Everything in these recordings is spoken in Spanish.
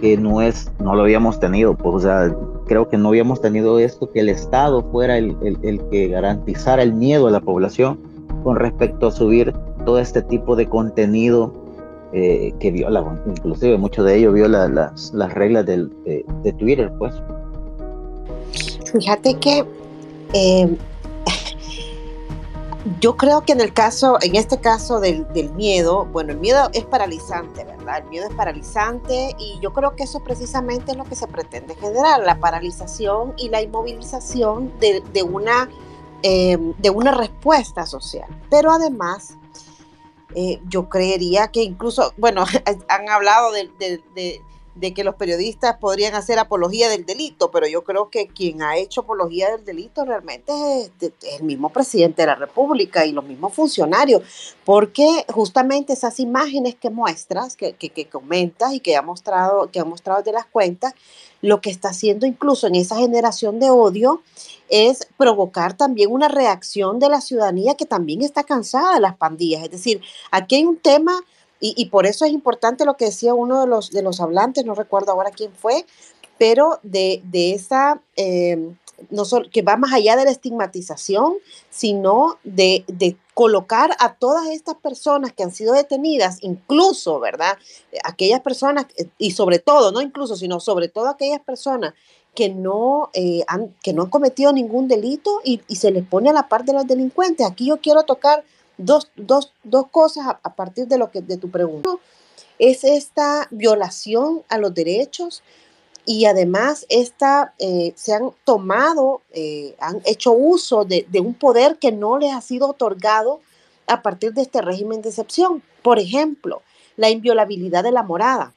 que no es, no lo habíamos tenido, pues, o sea, creo que no habíamos tenido esto, que el Estado fuera el, el, que garantizara el miedo a la población con respecto a subir todo este tipo de contenido eh, que viola, inclusive mucho de ello viola las, las reglas del, de, Twitter, pues. Fíjate que eh, yo creo que en el caso, en este caso del, miedo, bueno, el miedo es paralizante, ¿verdad? El miedo es paralizante y yo creo que eso precisamente es lo que se pretende generar, la paralización y la inmovilización de, una, eh, de una respuesta social. Pero además, eh, yo creería que incluso, bueno, han hablado de, de que los periodistas podrían hacer apología del delito, pero yo creo que quien ha hecho apología del delito realmente es, el mismo presidente de la República y los mismos funcionarios, porque justamente esas imágenes que muestras, que, que, comentas y que ha mostrado, que ha mostrado de las cuentas, lo que está haciendo incluso en esa generación de odio es provocar también una reacción de la ciudadanía que también está cansada de las pandillas. Es decir, aquí hay un tema y, por eso es importante lo que decía uno de los, de los hablantes, no recuerdo ahora quién fue, pero de, esa, eh, no solo, que va más allá de la estigmatización, sino de, colocar a todas estas personas que han sido detenidas, incluso, ¿verdad? Aquellas personas, y sobre todo, no incluso, sino sobre todo aquellas personas que no, eh, han, que no han cometido ningún delito y, y se les pone a la par de los delincuentes. Aquí yo quiero tocar dos, dos, dos cosas a, partir de, lo que, de tu pregunta. Es esta violación a los derechos y además esta, eh, se han tomado, eh, han hecho uso de, de, un poder que no les ha sido otorgado a partir de este régimen de excepción. Por ejemplo, la inviolabilidad de la morada.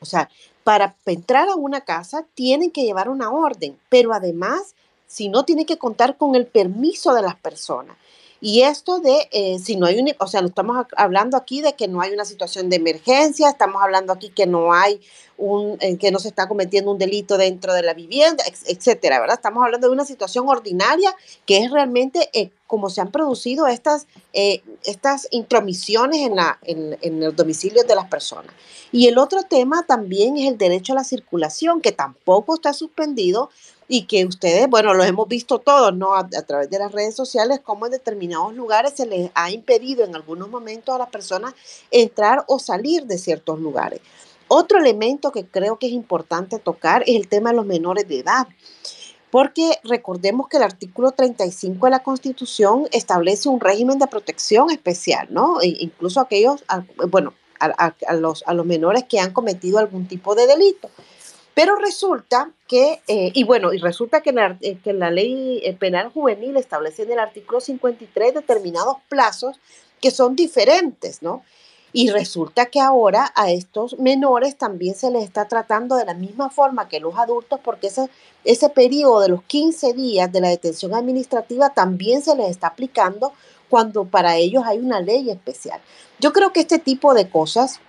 O sea, para entrar a una casa tienen que llevar una orden, pero además, si no, tienen que contar con el permiso de las personas. Y esto de, eh, si no hay un, o sea, estamos hablando aquí de que no hay una situación de emergencia, estamos hablando aquí que no hay un, eh, que no se está cometiendo un delito dentro de la vivienda, etcétera, ¿verdad? Estamos hablando de una situación ordinaria que es realmente eh, como se han producido estas, estas intromisiones en, la, en, en el domicilio de las personas. Y el otro tema también es el derecho a la circulación, que tampoco está suspendido, y que ustedes, bueno, los hemos visto todos, ¿no? A, través de las redes sociales, cómo en determinados lugares se les ha impedido en algunos momentos a las personas entrar o salir de ciertos lugares. Otro elemento que creo que es importante tocar es el tema de los menores de edad. Porque recordemos que el artículo 35 de la Constitución establece un régimen de protección especial, ¿no? E incluso aquellos, bueno, a, los, a los menores que han cometido algún tipo de delito. Pero resulta que, eh, y bueno, y resulta que, la, eh, que la ley eh, penal juvenil establece en el artículo 53 determinados plazos que son diferentes, ¿no? Y resulta que ahora a estos menores también se les está tratando de la misma forma que los adultos, porque ese, ese periodo de los 15 días de la detención administrativa también se les está aplicando cuando para ellos hay una ley especial. Yo creo que este tipo de cosas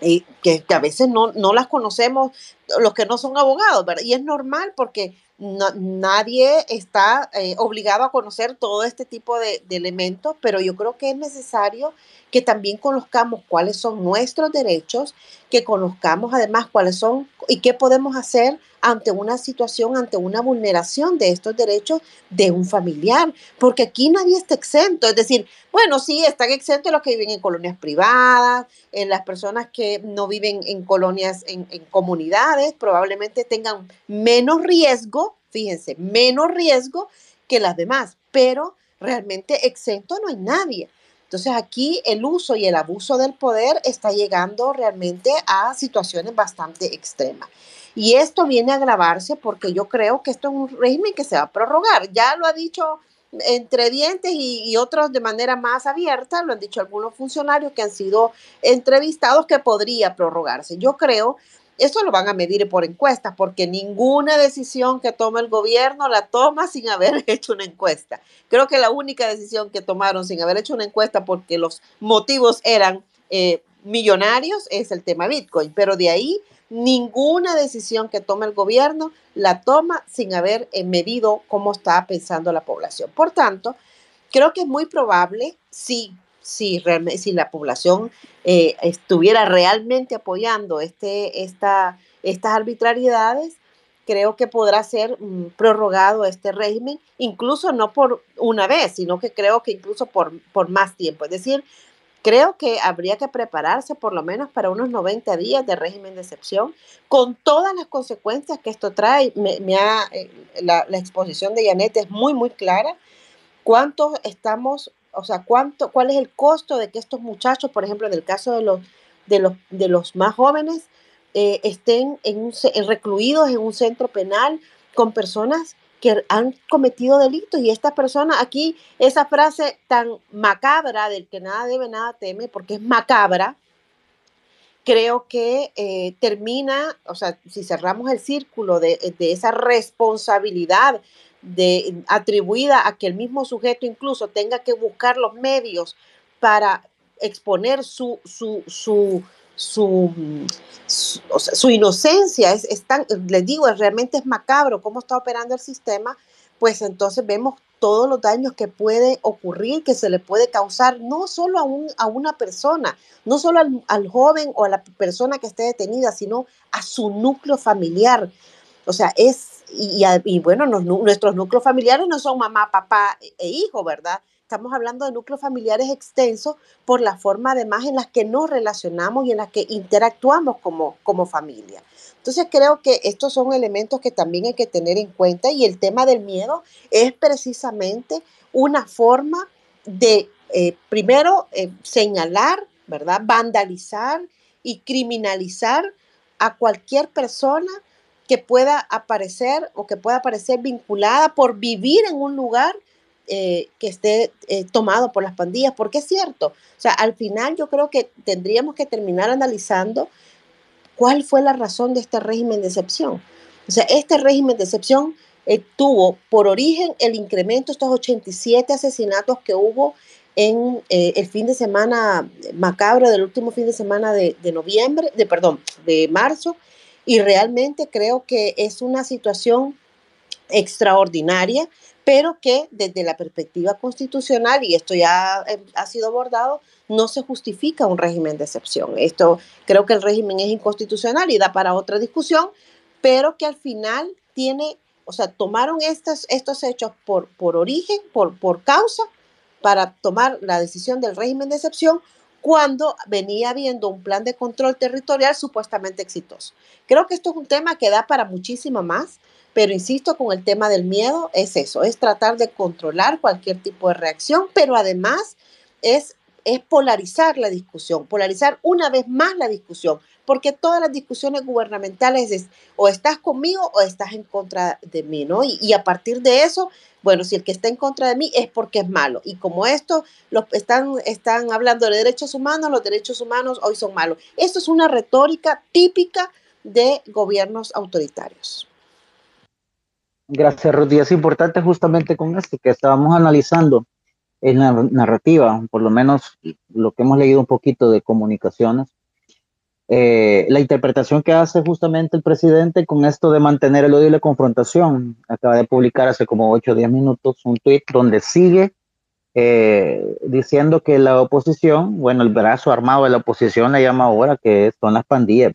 y que, a veces no, no, las conocemos los que no son abogados, ¿verdad? Y es normal porque nadie está eh, obligado a conocer todo este tipo de, de, elementos, pero yo creo que es necesario que también conozcamos cuáles son nuestros derechos, que conozcamos además cuáles son y qué podemos hacer ante una situación, ante una vulneración de estos derechos de un familiar, porque aquí nadie está exento. Es decir, bueno, sí, están exentos los que viven en colonias privadas, en las personas que no viven en colonias, en, en comunidades, probablemente tengan menos riesgo, fíjense, menos riesgo que las demás, pero realmente exento no hay nadie. Entonces aquí el uso y el abuso del poder está llegando realmente a situaciones bastante extremas. Y esto viene a agravarse porque yo creo que esto es un régimen que se va a prorrogar. Ya lo ha dicho entre dientes y, otros de manera más abierta, lo han dicho algunos funcionarios que han sido entrevistados que podría prorrogarse. Yo creo, eso lo van a medir por encuestas, porque ninguna decisión que toma el gobierno la toma sin haber hecho una encuesta. Creo que la única decisión que tomaron sin haber hecho una encuesta porque los motivos eran eh, millonarios es el tema Bitcoin, pero de ahí ninguna decisión que tome el gobierno la toma sin haber eh, medido cómo está pensando la población. Por tanto, creo que es muy probable, si, si, si la población eh, estuviera realmente apoyando este, esta, estas arbitrariedades, creo que podrá ser mm, prorrogado este régimen, incluso no por una vez, sino que creo que incluso por, por más tiempo. Es decir, creo que habría que prepararse por lo menos para unos 90 días de régimen de excepción, con todas las consecuencias que esto trae. Me, ha, eh, la, la, exposición de Janet es muy, muy clara. ¿Cuántos estamos, o sea, cuánto, cuál es el costo de que estos muchachos, por ejemplo, en el caso de los, de los, de los más jóvenes, eh, estén en recluidos en un centro penal con personas que han cometido delitos y esta persona aquí, esa frase tan macabra del que nada debe, nada teme, porque es macabra, creo que eh, termina, o sea, si cerramos el círculo de, esa responsabilidad de, atribuida a que el mismo sujeto incluso tenga que buscar los medios para exponer su, su, su, su, su, inocencia, es, es, tan, les digo, es, realmente es macabro cómo está operando el sistema, pues entonces vemos todos los daños que puede ocurrir, que se le puede causar no solo a, un, a una persona, no solo al, joven o a la persona que esté detenida, sino a su núcleo familiar. O sea, es, y, bueno, nuestros núcleos familiares no son mamá, papá e hijo, ¿verdad? estamos hablando de núcleos familiares extensos por la forma además en las que nos relacionamos y en las que interactuamos como, como familia. Entonces creo que estos son elementos que también hay que tener en cuenta y el tema del miedo es precisamente una forma de, eh, primero, eh, señalar, ¿verdad? Vandalizar y criminalizar a cualquier persona que pueda aparecer o que pueda aparecer vinculada por vivir en un lugar eh, que esté eh, tomado por las pandillas, porque es cierto, o sea, al final yo creo que tendríamos que terminar analizando cuál fue la razón de este régimen de excepción. O sea, este régimen de excepción eh, tuvo por origen el incremento, estos 87 asesinatos que hubo en el fin de semana macabro del último fin de semana de, de, noviembre, de perdón, de marzo, y realmente creo que es una situación extraordinaria pero que desde la perspectiva constitucional, y esto ya eh, ha sido abordado, no se justifica un régimen de excepción. Esto creo que el régimen es inconstitucional y da para otra discusión, pero que al final tiene, o sea, tomaron estos, estos hechos por, por origen, por, por causa, para tomar la decisión del régimen de excepción cuando venía habiendo un plan de control territorial supuestamente exitoso. Creo que esto es un tema que da para muchísimo más. Pero insisto, con el tema del miedo es eso, es tratar de controlar cualquier tipo de reacción, pero además es, es polarizar la discusión, polarizar una vez más la discusión, porque todas las discusiones gubernamentales es o estás conmigo o estás en contra de mí, ¿no? Y, a partir de eso, bueno, si el que está en contra de mí es porque es malo. Y como esto, los, están, están hablando de derechos humanos, los derechos humanos hoy son malos. Esto es una retórica típica de gobiernos autoritarios. Gracias, Rudy. Es importante justamente con esto que estábamos analizando en la narrativa, por lo menos lo que hemos leído un poquito de comunicaciones, eh, la interpretación que hace justamente el presidente con esto de mantener el odio y la confrontación. Acaba de publicar hace como 8 o 10 minutos un tweet donde sigue eh, diciendo que la oposición, bueno, el brazo armado de la oposición la llama ahora que son las pandillas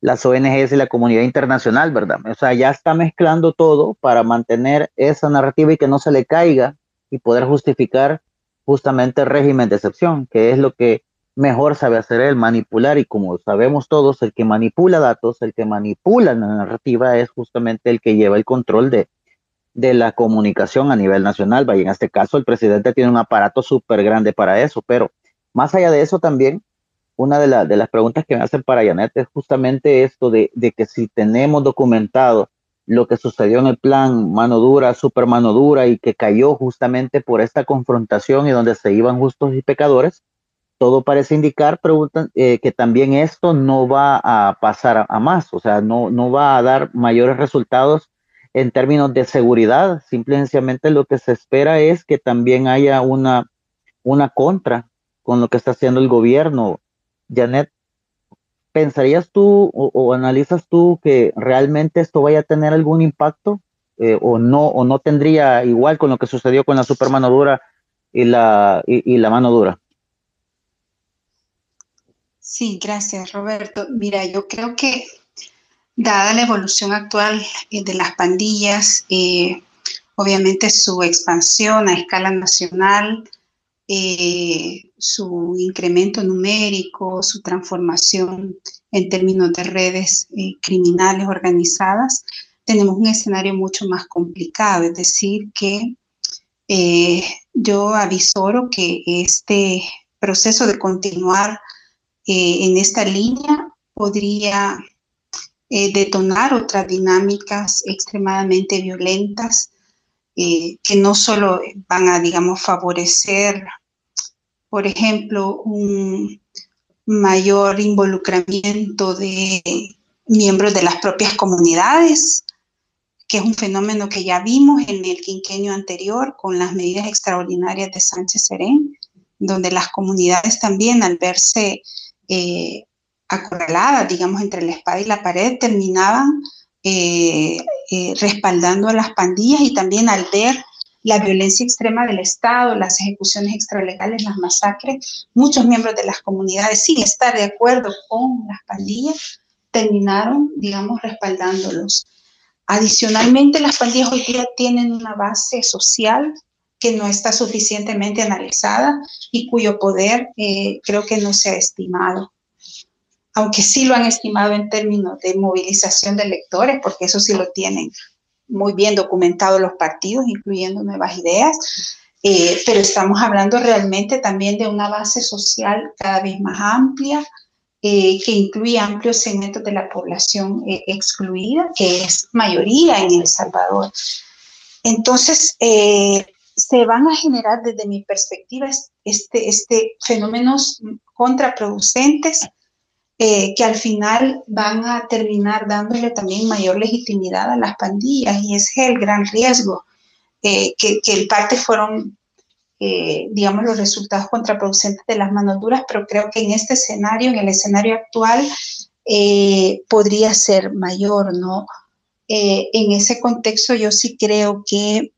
las ONGs y la comunidad internacional, ¿verdad? O sea, ya está mezclando todo para mantener esa narrativa y que no se le caiga y poder justificar justamente el régimen de excepción, que es lo que mejor sabe hacer él, manipular, y como sabemos todos, el que manipula datos, el que manipula la narrativa es justamente el que lleva el control de, de la comunicación a nivel nacional. Vaya, en este caso, el presidente tiene un aparato súper grande para eso, pero más allá de eso también, una de, de, las preguntas que me hacen para Janet es justamente esto de, de, que si tenemos documentado lo que sucedió en el plan mano dura, super mano dura y que cayó justamente por esta confrontación y donde se iban justos y pecadores, todo parece indicar preguntan, eh, que también esto no va a pasar a, más, o sea, no, no va a dar mayores resultados en términos de seguridad, simplemente lo que se espera es que también haya una, una contra con lo que está haciendo el gobierno Janet, ¿pensarías tú o, analizas tú que realmente esto vaya a tener algún impacto eh, o no o no tendría igual con lo que sucedió con la super mano dura y la y, la mano dura? Sí, gracias Roberto. Mira, yo creo que dada la evolución actual eh, de las pandillas, eh, obviamente su expansión a escala nacional, eh, su incremento numérico, su transformación en términos de redes criminales organizadas, tenemos un escenario mucho más complicado, es decir, que yo avisoro que este proceso de continuar en esta línea podría eh, detonar otras dinámicas extremadamente violentas eh, que no solo van a, digamos, favorecer, por ejemplo, un mayor involucramiento de miembros de las propias comunidades, que es un fenómeno que ya vimos en el quinquenio anterior con las medidas extraordinarias de Sánchez Serén, donde las comunidades también al verse eh, acorraladas, digamos, entre la espada y la pared, terminaban eh, eh, respaldando a las pandillas y también al ver la violencia extrema del Estado, las ejecuciones extralegales, las masacres, muchos miembros de las comunidades, sin estar de acuerdo con las pandillas, terminaron, digamos, respaldándolos. Adicionalmente, las pandillas hoy día tienen una base social que no está suficientemente analizada y cuyo poder eh, creo que no se ha estimado aunque sí lo han estimado en términos de movilización de electores, porque eso sí lo tienen muy bien documentado los partidos, incluyendo nuevas ideas, eh, pero estamos hablando realmente también de una base social cada vez más amplia, eh, que incluye amplios segmentos de la población excluida, que es mayoría en El Salvador. Entonces, se van a generar desde mi perspectiva este, este fenómenos contraproducentes eh, que al final van a terminar dándole también mayor legitimidad a las pandillas y ese es el gran riesgo, eh, que, que en parte fueron, eh, digamos, los resultados contraproducentes de las manos duras, pero creo que en este escenario, en el escenario actual, podría ser mayor, ¿no? en ese contexto yo sí creo que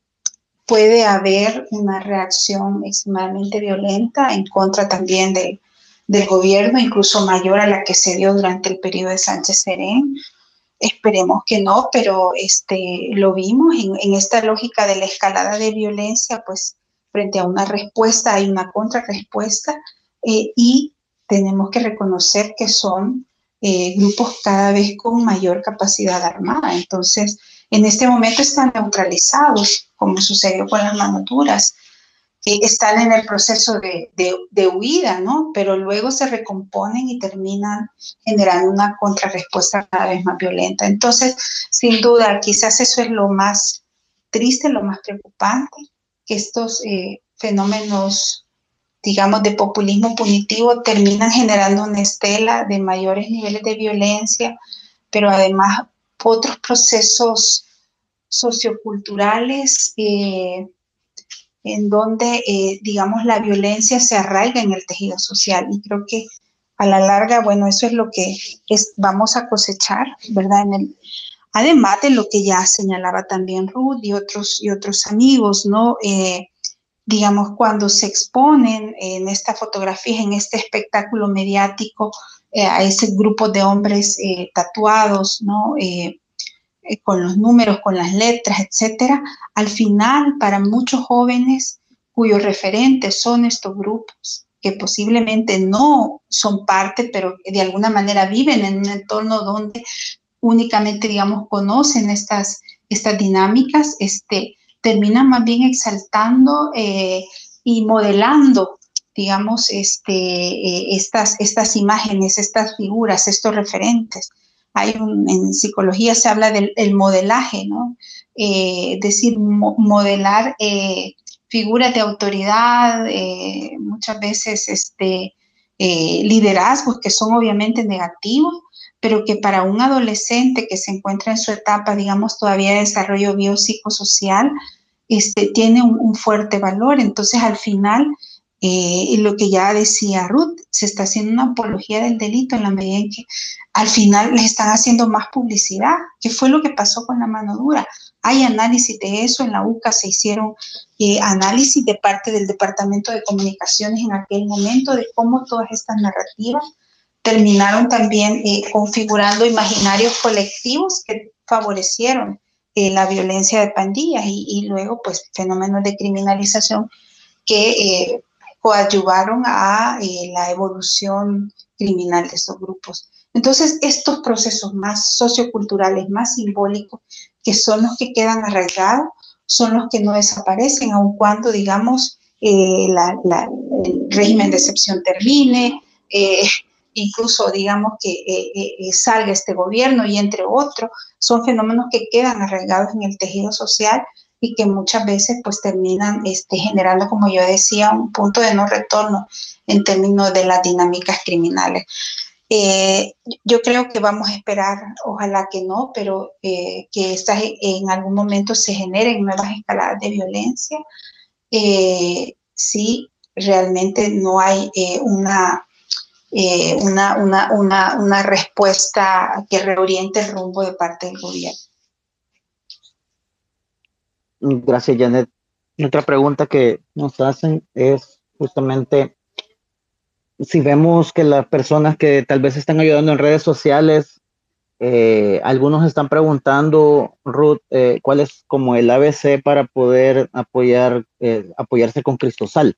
puede haber una reacción extremadamente violenta en contra también de, del gobierno, incluso mayor a la que se dio durante el periodo de Sánchez Serén. Esperemos que no, pero este, lo vimos en, esta lógica de la escalada de violencia, pues frente a una respuesta hay una contrarrespuesta eh, y tenemos que reconocer que son eh, grupos cada vez con mayor capacidad armada. Entonces, en este momento están neutralizados, como sucedió con las manuturas están en el proceso de, de, huida, ¿no? Pero luego se recomponen y terminan generando una contrarrespuesta cada vez más violenta. Entonces, sin duda, quizás eso es lo más triste, lo más preocupante, que estos eh, fenómenos, digamos, de populismo punitivo terminan generando una estela de mayores niveles de violencia, pero además otros procesos socioculturales eh, en donde, eh, digamos, la violencia se arraiga en el tejido social. Y creo que a la larga, bueno, eso es lo que es, vamos a cosechar, ¿verdad? En el, además de lo que ya señalaba también Ruth y otros, y otros amigos, ¿no? Eh, digamos, cuando se exponen en esta fotografía, en este espectáculo mediático, eh, a ese grupo de hombres tatuados, ¿no? Eh, con los números, con las letras, etcétera, al final para muchos jóvenes cuyos referentes son estos grupos, que posiblemente no son parte, pero de alguna manera viven en un entorno donde únicamente, digamos, conocen estas, estas dinámicas, este, terminan más bien exaltando eh, y modelando, digamos, este, eh, estas, estas imágenes, estas figuras, estos referentes hay en psicología se habla del modelaje, ¿no? Eh, decir, modelar eh, figuras de autoridad, eh, muchas veces este, liderazgos que son obviamente negativos, pero que para un adolescente que se encuentra en su etapa, digamos, todavía de desarrollo biopsicosocial, este, tiene un, un fuerte valor. Entonces, al final, y lo que ya decía Ruth, se está haciendo una apología del delito en la medida en que al final les están haciendo más publicidad. ¿Qué fue lo que pasó con la mano dura? Hay análisis de eso, en la UCA se hicieron eh, análisis de parte del Departamento de Comunicaciones en aquel momento de cómo todas estas narrativas terminaron también eh, configurando imaginarios colectivos que favorecieron eh, la violencia de pandillas y, luego pues fenómenos de criminalización que eh, coadyuvaron a la evolución criminal de estos grupos. Entonces, estos procesos más socioculturales, más simbólicos, que son los que quedan arraigados, son los que no desaparecen, aun cuando, digamos, el régimen de excepción termine, incluso digamos que eh, eh, eh, salga este gobierno y entre otros, son fenómenos que quedan arraigados en el tejido social y que muchas veces pues terminan este, generando, como yo decía, un punto de no retorno en términos de las dinámicas criminales. yo creo que vamos a esperar, ojalá que no, pero que estas en algún momento se generen nuevas escaladas de violencia si realmente no hay eh, una, una, una, una respuesta que reoriente el rumbo de parte del gobierno. Gracias, Janet. Otra pregunta que nos hacen es justamente si vemos que las personas que tal vez están ayudando en redes sociales, eh, algunos están preguntando, Ruth, eh, cuál es como el ABC para poder apoyar, apoyarse con Cristosal.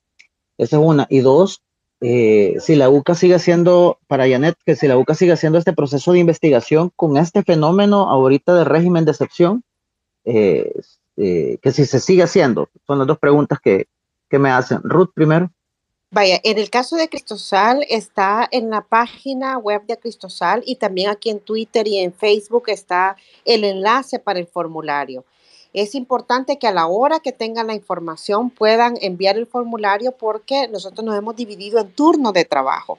Esa es una. Y dos, eh, si la UCA sigue haciendo, para Janet, que si la UCA sigue haciendo este proceso de investigación con este fenómeno ahorita de régimen de excepción, eh, eh, que si se sigue haciendo, son las dos preguntas que, que me hacen. Ruth, primero. Vaya, en el caso de Cristosal está en la página web de Cristosal y también aquí en Twitter y en Facebook está el enlace para el formulario. Es importante que a la hora que tengan la información puedan enviar el formulario porque nosotros nos hemos dividido en turnos de trabajo.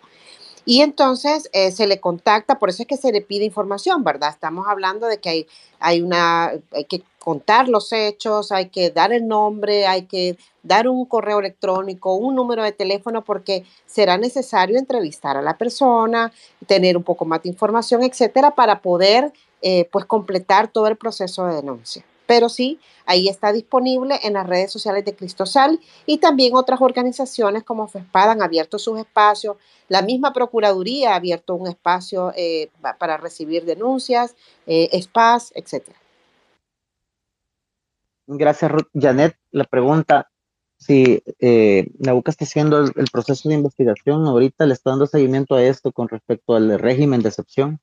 Y entonces eh, se le contacta, por eso es que se le pide información, ¿verdad? Estamos hablando de que hay, hay, una, hay que contar los hechos, hay que dar el nombre, hay que dar un correo electrónico, un número de teléfono, porque será necesario entrevistar a la persona, tener un poco más de información, etcétera, para poder eh, pues completar todo el proceso de denuncia pero sí, ahí está disponible en las redes sociales de Cristosal y también otras organizaciones como FESPAD han abierto sus espacios, la misma Procuraduría ha abierto un espacio eh, para recibir denuncias, eh, SPAS, etc. Gracias, Ruth. Janet, la pregunta, si eh, la UCA está haciendo el, el, proceso de investigación, ahorita le está dando seguimiento a esto con respecto al régimen de excepción.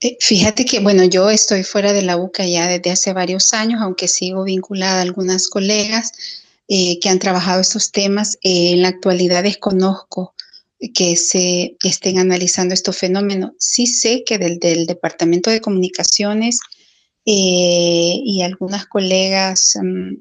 Eh, fíjate que, bueno, yo estoy fuera de la UCA ya desde hace varios años, aunque sigo vinculada a algunas colegas eh, que han trabajado estos temas. Eh, en la actualidad desconozco que se estén analizando estos fenómenos. Sí sé que del, Departamento de Comunicaciones y algunas colegas mm,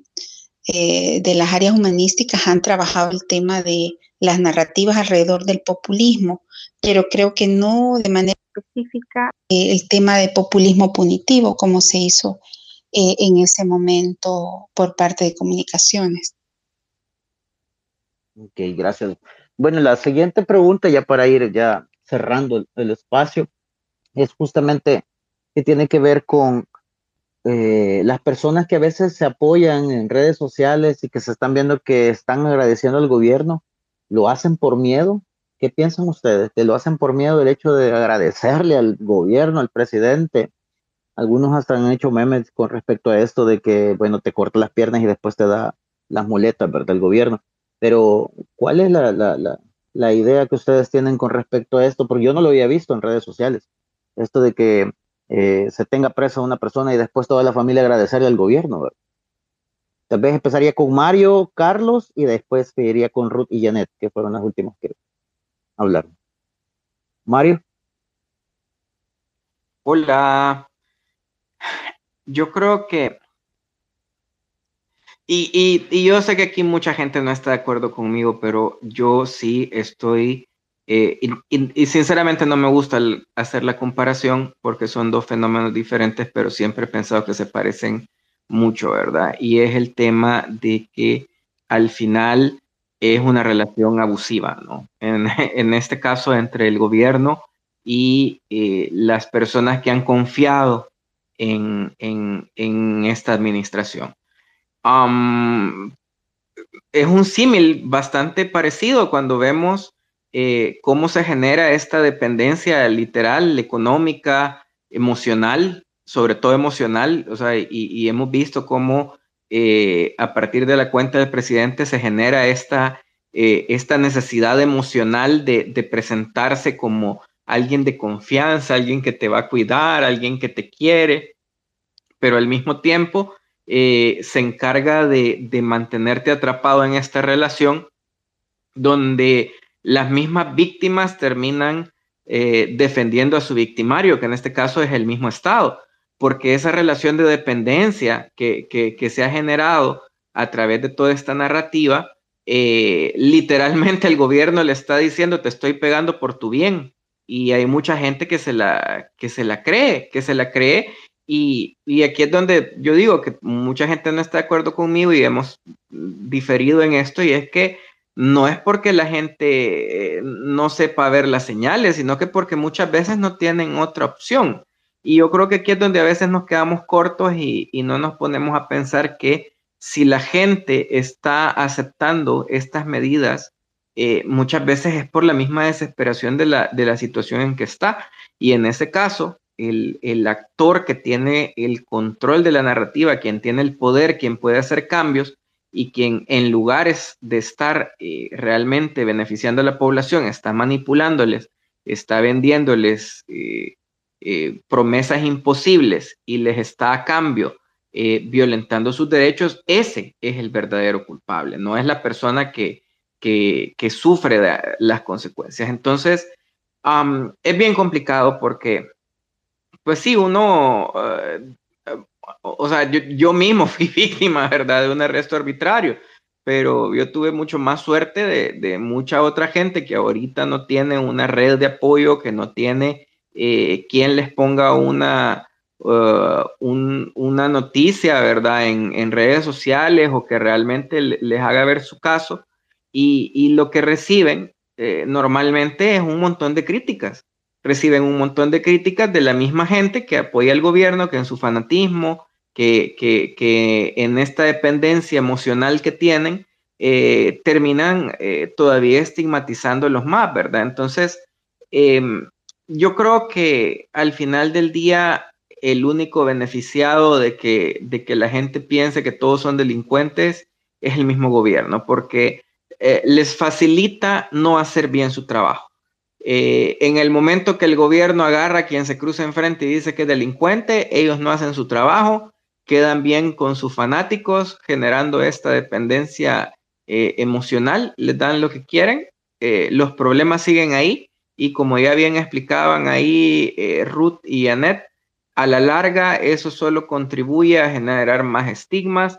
de las áreas humanísticas han trabajado el tema de las narrativas alrededor del populismo, pero creo que no de manera específica eh, el tema de populismo punitivo, como se hizo eh, en ese momento por parte de comunicaciones. Ok, gracias. Bueno, la siguiente pregunta, ya para ir ya cerrando el, espacio, es justamente que tiene que ver con eh, las personas que a veces se apoyan en redes sociales y que se están viendo que están agradeciendo al gobierno, lo hacen por miedo ¿Qué piensan ustedes? ¿Que lo hacen por miedo del hecho de agradecerle al gobierno, al presidente? Algunos hasta han hecho memes con respecto a esto de que, bueno, te corta las piernas y después te da las muletas, ¿verdad? El gobierno. Pero, ¿cuál es la, la, la, idea que ustedes tienen con respecto a esto? Porque yo no lo había visto en redes sociales. Esto de que eh, se tenga presa una persona y después toda la familia agradecerle al gobierno. Tal vez empezaría con Mario, Carlos y después seguiría con Ruth y Janet, que fueron las últimas que, hablar. Mario. Hola. Yo creo que... Y, yo sé que aquí mucha gente no está de acuerdo conmigo, pero yo sí estoy... Eh, y, sinceramente no me gusta hacer la comparación porque son dos fenómenos diferentes, pero siempre he pensado que se parecen mucho, ¿verdad? Y es el tema de que al final es una relación abusiva, ¿no? En, este caso, entre el gobierno y eh, las personas que han confiado en, esta administración. es un símil bastante parecido cuando vemos eh, cómo se genera esta dependencia literal, económica, emocional, sobre todo emocional, o sea, y, hemos visto cómo eh, a partir de la cuenta del presidente se genera esta, eh, esta necesidad emocional de, presentarse como alguien de confianza, alguien que te va a cuidar, alguien que te quiere, pero al mismo tiempo se encarga de mantenerte atrapado en esta relación donde las mismas víctimas terminan eh, defendiendo a su victimario, que en este caso es el mismo Estado, porque esa relación de dependencia que, se ha generado a través de toda esta narrativa, eh, literalmente el gobierno le está diciendo, te estoy pegando por tu bien. Y hay mucha gente que se la, que se la cree, que se la cree. Y, y aquí es donde yo digo que mucha gente no está de acuerdo conmigo y hemos diferido en esto, y es que no es porque la gente eh, no sepa ver las señales, sino que porque muchas veces no tienen otra opción. Y yo creo que aquí es donde a veces nos quedamos cortos y, no nos ponemos a pensar que si la gente está aceptando estas medidas, eh, muchas veces es por la misma desesperación de la, de la, situación en que está. Y en ese caso, el, el actor que tiene el control de la narrativa, quien tiene el poder, quien puede hacer cambios, y quien en lugares de estar eh, realmente beneficiando a la población está manipulándoles, está vendiéndoles eh, eh, promesas imposibles y les está a cambio violentando sus derechos, ese es el verdadero culpable, no es la persona que, que, sufre las consecuencias. Entonces, es bien complicado porque, pues sí, uno o sea, yo, mismo fui víctima, ¿verdad?, de un arresto arbitrario, pero yo tuve mucho más suerte de, mucha otra gente que ahorita no tiene una red de apoyo, que no tiene eh, quien les ponga una, uh, una noticia, ¿verdad?, en, redes sociales o que realmente les haga ver su caso. Y, lo que reciben eh, normalmente es un montón de críticas reciben un montón de críticas de la misma gente que apoya al gobierno, que en su fanatismo, que, que, en esta dependencia emocional que tienen, eh, terminan eh, todavía estigmatizando más, ¿verdad? Entonces, em, yo creo que al final del día, el único beneficiado de que, de que la gente piense que todos son delincuentes es el mismo gobierno, porque eh, les facilita no hacer bien su trabajo. Eh, en el momento que el gobierno agarra a quien se cruza enfrente y dice que es delincuente, ellos no hacen su trabajo, quedan bien con sus fanáticos, generando esta dependencia eh, emocional, les dan lo que quieren, eh, los problemas siguen ahí y como ya bien explicaban ahí Ruth y Annette, a la larga eso solo contribuye a generar más estigmas,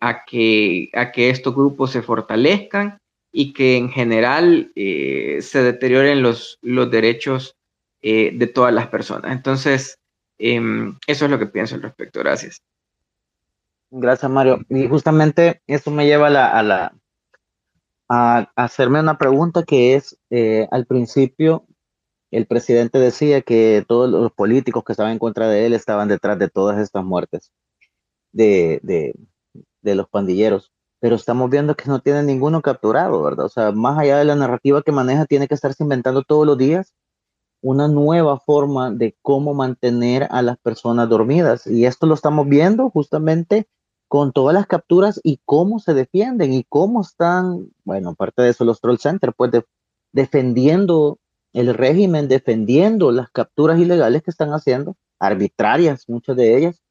a, que, a que estos grupos se fortalezcan y que en general eh, se deterioren los, los derechos eh, de todas las personas. Entonces, em, eso es lo que pienso al respecto. Gracias. Gracias, Mario. Y justamente eso me lleva a, la, a, la, a hacerme una pregunta que es, eh, al principio, el presidente decía que todos los políticos que estaban en contra de él estaban detrás de todas estas muertes de, de, de los pandilleros pero estamos viendo que no tiene ninguno capturado, ¿verdad? O sea, más allá de la narrativa que maneja, tiene que estarse inventando todos los días una nueva forma de cómo mantener a las personas dormidas. Y esto lo estamos viendo justamente con todas las capturas y cómo se defienden y cómo están, bueno, aparte de eso, los troll centers, pues defendiendo el régimen, defendiendo las capturas ilegales que están haciendo, arbitrarias, muchas de ellas,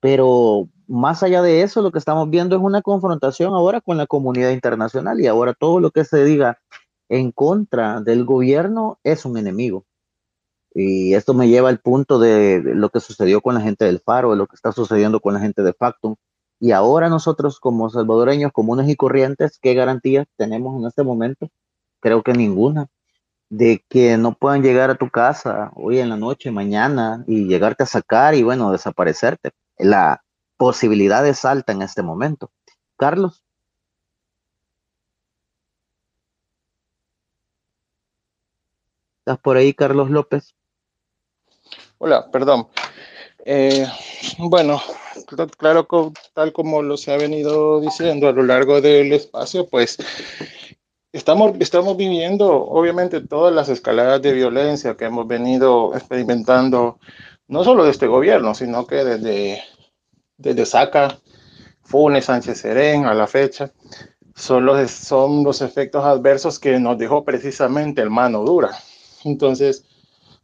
pero más allá de eso, lo que estamos viendo es una confrontación ahora con la comunidad internacional y ahora todo lo que se diga en contra del gobierno es un enemigo. Y esto me lleva al punto de, lo que sucedió con la gente del Faro, de lo que está sucediendo con la gente de Factum. Y ahora nosotros como salvadoreños comunes y corrientes, ¿qué garantías tenemos en este momento? Creo que ninguna. De que no puedan llegar a tu casa hoy en la noche, mañana y llegarte a sacar y bueno, desaparecerte. La, posibilidad es alta en este momento. Carlos. ¿Estás por ahí, Carlos López? Hola, perdón. Eh, bueno, claro, tal como lo se ha venido diciendo a lo largo del espacio, pues estamos, estamos viviendo, obviamente, todas las escaladas de violencia que hemos venido experimentando, no solo de este gobierno, sino que desde, desde Saca, Funes, Sánchez Serén a la fecha, son los, son los efectos adversos que nos dejó precisamente el mano dura. Entonces,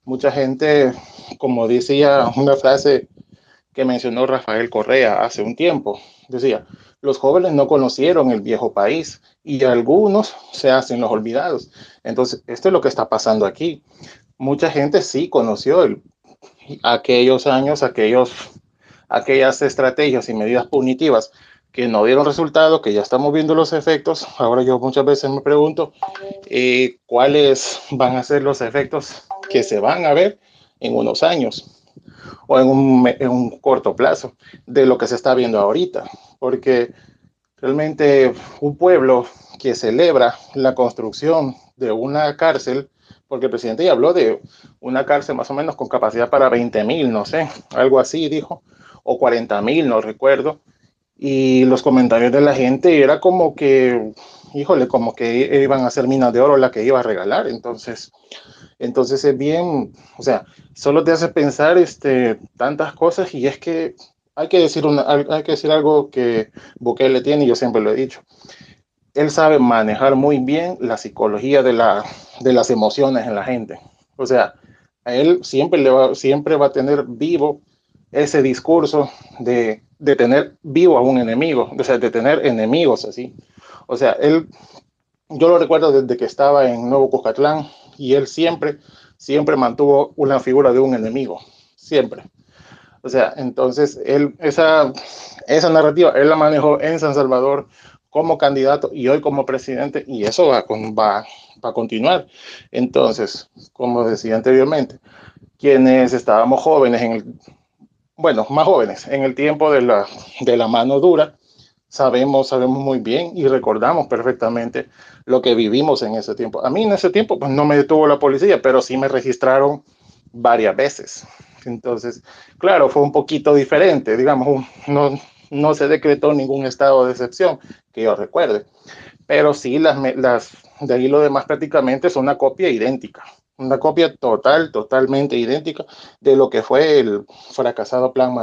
mucha gente, como decía una frase que mencionó Rafael Correa hace un tiempo, decía, los jóvenes no conocieron el viejo país y algunos se hacen los olvidados. Entonces, esto es lo que está pasando aquí. Mucha gente sí conoció el, aquellos años, aquellos, aquellas estrategias y medidas punitivas que no dieron resultado, que ya estamos viendo los efectos. Ahora yo muchas veces me pregunto eh, cuáles van a ser los efectos que se van a ver en unos años o en un, en un corto plazo de lo que se está viendo ahorita, porque realmente un pueblo que celebra la construcción de una cárcel, porque el presidente ya habló de una cárcel más o menos con capacidad para 20 mil, no sé, algo así dijo, o 40 mil, no recuerdo. Y los comentarios de la gente era como que, híjole, como que iban a ser minas de oro la que iba a regalar. Entonces, entonces es bien, o sea, solo te hace pensar este, tantas cosas y es que hay que decir, una, hay que decir algo que Bukele tiene y yo siempre lo he dicho. Él sabe manejar muy bien la psicología de, la, de las emociones en la gente. O sea, a él siempre, le va, siempre va a tener vivo ese discurso de, de tener vivo a un enemigo, o sea, de tener enemigos así. O sea, él, yo lo recuerdo desde que estaba en Nuevo Cuscatlán, y él siempre, siempre mantuvo una figura de un enemigo, siempre. O sea, entonces él, esa, esa narrativa, él la manejó en San Salvador como candidato y hoy como presidente, y eso va, va, va a continuar. Entonces, como decía anteriormente, quienes estábamos jóvenes en el, bueno, más jóvenes, en el tiempo de la, de la mano dura, sabemos, sabemos muy bien y recordamos perfectamente lo que vivimos en ese tiempo. A mí en ese tiempo pues no me detuvo la policía, pero sí me registraron varias veces. Entonces, claro, fue un poquito diferente, digamos, no, no se decretó ningún estado de excepción que yo recuerde, pero sí las, las de ahí lo demás prácticamente es una copia idéntica, una copia total, totalmente idéntica de lo que fue el fracasado plan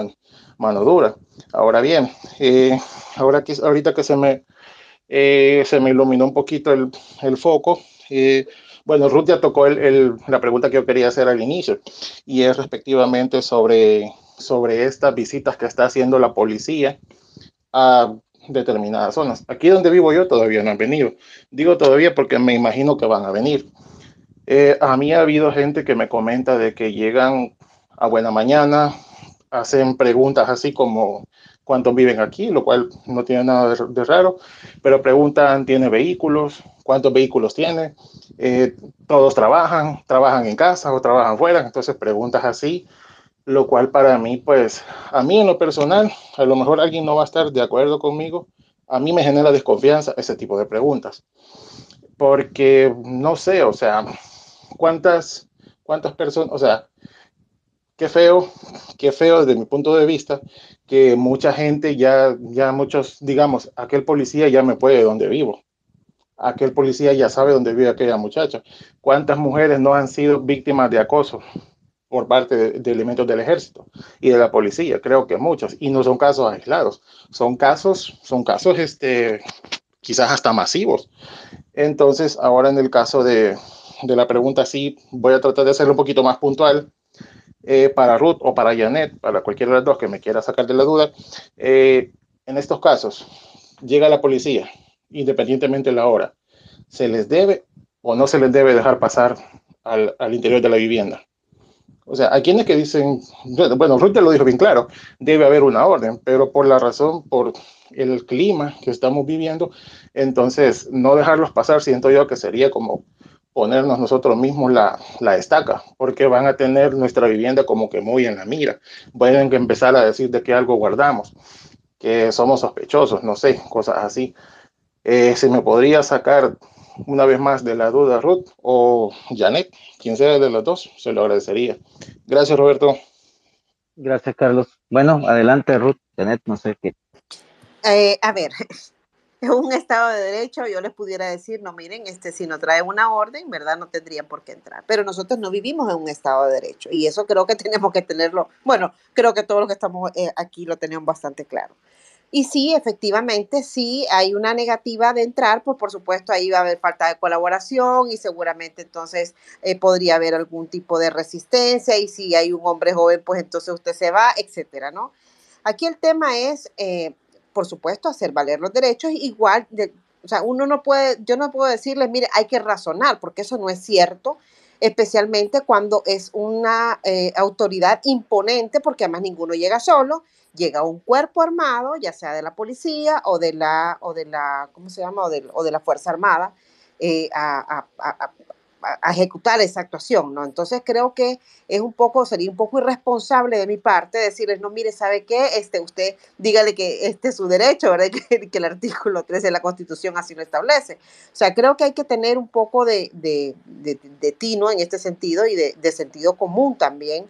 mano dura. Ahora bien, eh, ahora que, ahorita que se me, eh, se me iluminó un poquito el, el foco, eh, bueno, Ruth ya tocó el, el, la pregunta que yo quería hacer al inicio y es respectivamente sobre, sobre estas visitas que está haciendo la policía a determinadas zonas. Aquí donde vivo yo todavía no han venido. Digo todavía porque me imagino que van a venir. Eh, a mí ha habido gente que me comenta de que llegan a buena mañana, hacen preguntas así como cuántos viven aquí, lo cual no tiene nada de, raro, pero preguntan, ¿tiene vehículos? ¿Cuántos vehículos tiene? Eh, todos trabajan, trabajan en casa o trabajan fuera, entonces preguntas así, lo cual para mí, pues, a mí en lo personal, a lo mejor alguien no va a estar de acuerdo conmigo, a mí me genera desconfianza ese tipo de preguntas, porque no sé, o sea, cuántas, cuántas personas, o sea, qué feo, qué feo desde mi punto de vista, que mucha gente ya, ya muchos, digamos, aquel policía ya me puede donde vivo. Aquel policía ya sabe dónde vive aquella muchacha. ¿Cuántas mujeres no han sido víctimas de acoso por parte de, elementos del ejército y de la policía? Creo que muchas. Y no son casos aislados. Son casos, son casos, este, quizás hasta masivos. Entonces, ahora en el caso de, de la pregunta, sí, voy a tratar de hacerlo un poquito más puntual eh, para Ruth o para Janet, para cualquiera de las dos que me quiera sacar de la duda, eh, en estos casos, llega la policía, independientemente de la hora, ¿se les debe o no se les debe dejar pasar al, al interior de la vivienda? O sea, hay quienes que dicen, bueno, Ruth te lo dijo bien claro, debe haber una orden, pero por la razón, por el clima que estamos viviendo, entonces no dejarlos pasar, siento yo que sería como ponernos nosotros mismos la, la, estaca, porque van a tener nuestra vivienda como que muy en la mira. Pueden empezar a decir de que algo guardamos, que somos sospechosos, no sé, cosas así. Eh, ¿Se me podría sacar una vez más de la duda Ruth o Janet, quien sea de los dos, se lo agradecería. Gracias, Roberto. Gracias, Carlos. Bueno, adelante, Ruth, Janet, no sé qué. Eh, a ver, en un Estado de Derecho yo les pudiera decir, no, miren, este, si no trae una orden, ¿verdad? No tendrían por qué entrar. Pero nosotros no vivimos en un Estado de Derecho y eso creo que tenemos que tenerlo, bueno, creo que todos los que estamos eh, aquí lo tenemos bastante claro. Y sí, efectivamente, sí hay una negativa de entrar, pues por supuesto ahí va a haber falta de colaboración y seguramente entonces eh, podría haber algún tipo de resistencia y si hay un hombre joven, pues entonces usted se va, etcétera, ¿no? Aquí el tema es, eh, por supuesto, hacer valer los derechos, igual, de, o sea, uno no puede, yo no puedo decirles, mire, hay que razonar, porque eso no es cierto, especialmente cuando es una eh, autoridad imponente, porque además ninguno llega solo, llega un cuerpo armado, ya sea de la policía o de la, o de la ¿cómo se llama? O de, o de la Fuerza Armada, eh, a, ejecutar esa actuación, ¿no? Entonces creo que es un poco, sería un poco irresponsable de mi parte decirles, no, mire, ¿sabe qué? Este, usted dígale que este es su derecho, ¿verdad? Que, que el artículo 13 de la Constitución así lo establece. O sea, creo que hay que tener un poco de, de, de, de tino en este sentido y de, sentido común también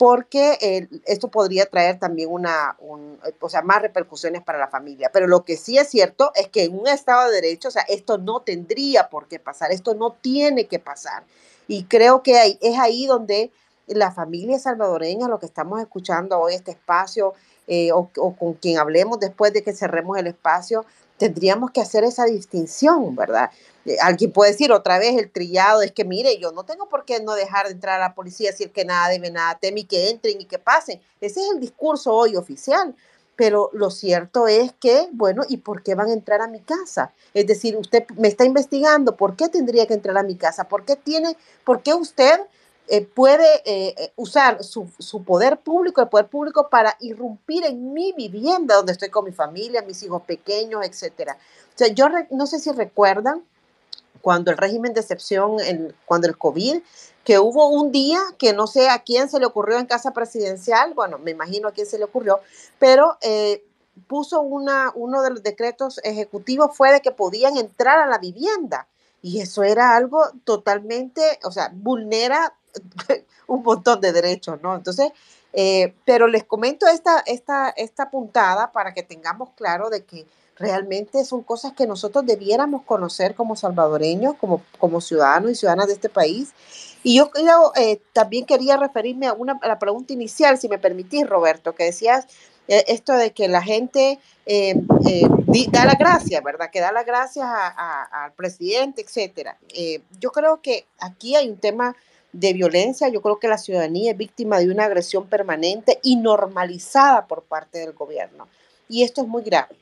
porque eh, esto podría traer también una, o sea, más repercusiones para la familia. Pero lo que sí es cierto es que en un Estado de Derecho, o sea, esto no tendría por qué pasar, esto no tiene que pasar. Y creo que es ahí donde la familia salvadoreña, lo que estamos escuchando hoy, este espacio, eh, o, o con quien hablemos después de que cerremos el espacio, tendríamos que hacer esa distinción, ¿verdad? Eh, alguien puede decir otra vez el trillado, es que mire, yo no tengo por qué no dejar de entrar a la policía, decir que nada debe, nada teme y que entren y que pasen. Ese es el discurso hoy oficial. Pero lo cierto es que, bueno, ¿y por qué van a entrar a mi casa? Es decir, usted me está investigando, ¿por qué tendría que entrar a mi casa? ¿Por qué tiene, por qué usted eh, puede eh, usar su, su, poder público, el poder público para irrumpir en mi vivienda donde estoy con mi familia, mis hijos pequeños, etcétera? O sea, yo no sé si recuerdan cuando el régimen de excepción, cuando el COVID, que hubo un día que no sé a quién se le ocurrió en casa presidencial, bueno, me imagino a quién se le ocurrió, pero eh, puso una, uno de los decretos ejecutivos fue de que podían entrar a la vivienda. Y eso era algo totalmente, o sea, vulnera un montón de derechos, ¿no? Entonces, eh, pero les comento esta, esta, esta puntada para que tengamos claro de que realmente son cosas que nosotros debiéramos conocer como salvadoreños, como, como ciudadanos y ciudadanas de este país. Y yo eh, también quería referirme a, una, la pregunta inicial, si me permitís, Roberto, que decías eh, esto de que la gente da la gracia, ¿verdad? Que da la gracia al presidente, etcétera. yo creo que aquí hay un tema de violencia, yo creo que la ciudadanía es víctima de una agresión permanente y normalizada por parte del gobierno. Y esto es muy grave.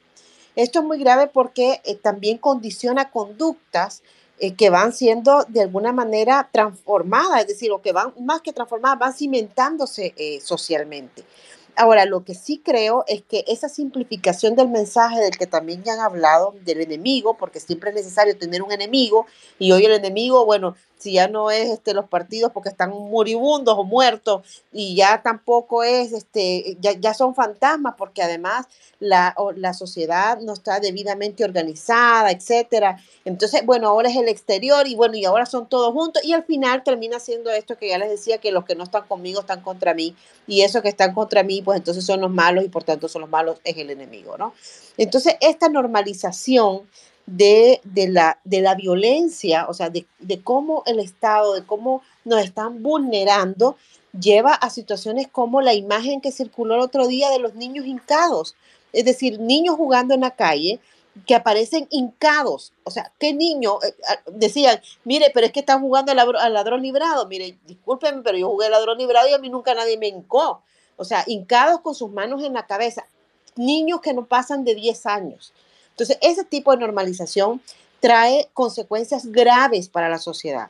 Esto es muy grave porque eh, también condiciona conductas eh, que van siendo de alguna manera transformadas, es decir, o que van más que transformadas, van cimentándose eh, socialmente. Ahora, lo que sí creo es que esa simplificación del mensaje del que también ya han hablado, del enemigo, porque siempre es necesario tener un enemigo, y hoy el enemigo, bueno, si ya no es este, los partidos porque están moribundos o muertos y ya tampoco es, este, ya, ya son fantasmas porque además la, la, sociedad no está debidamente organizada, etcétera. Entonces, bueno, ahora es el exterior y bueno, y ahora son todos juntos y al final termina siendo esto que ya les decía, que los que no están conmigo están contra mí y esos que están contra mí, pues entonces son los malos y por tanto son los malos, es el enemigo, ¿no? Entonces, esta normalización de, la, de la violencia, o sea, de, cómo el Estado, de cómo nos están vulnerando, lleva a situaciones como la imagen que circuló el otro día de los niños hincados, es decir, niños jugando en la calle que aparecen hincados. O sea, ¿qué niño? Eh, ah, decían, mire, pero es que están jugando al ladrón librado. Mire, discúlpenme, pero yo jugué al ladrón librado y a mí nunca nadie me hincó. O sea, hincados con sus manos en la cabeza. Niños que no pasan de 10 años. Entonces, ese tipo de normalización trae consecuencias graves para la sociedad.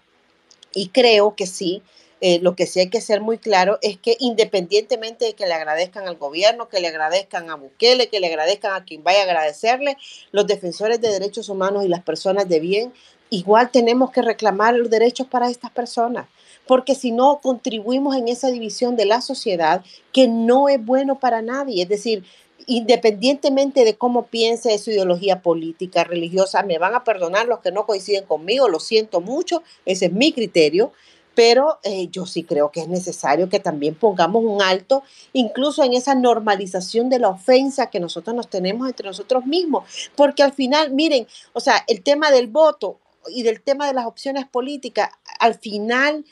Y creo que sí, eh, lo que sí hay que ser muy claro es que independientemente de que le agradezcan al gobierno, que le agradezcan a Bukele, que le agradezcan a quien vaya a agradecerle, los defensores de derechos humanos y las personas de bien, igual tenemos que reclamar los derechos para estas personas porque si no contribuimos en esa división de la sociedad que no es bueno para nadie. Es decir, independientemente de cómo piense su ideología política, religiosa, me van a perdonar los que no coinciden conmigo, lo siento mucho, ese es mi criterio, pero eh, yo sí creo que es necesario que también pongamos un alto, incluso en esa normalización de la ofensa que nosotros nos tenemos entre nosotros mismos, porque al final, miren, o sea, el tema del voto y del tema de las opciones políticas, al final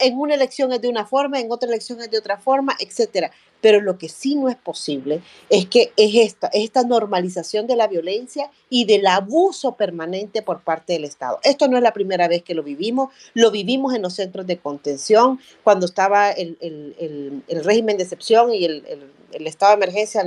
en una elección es de una forma, en otra elección es de otra forma, etcétera. Pero lo que sí no es posible es que es esta, esta normalización de la violencia y del abuso permanente por parte del Estado. Esto no es la primera vez que lo vivimos, lo vivimos en los centros de contención, cuando estaba el, régimen de excepción y el, estado de emergencia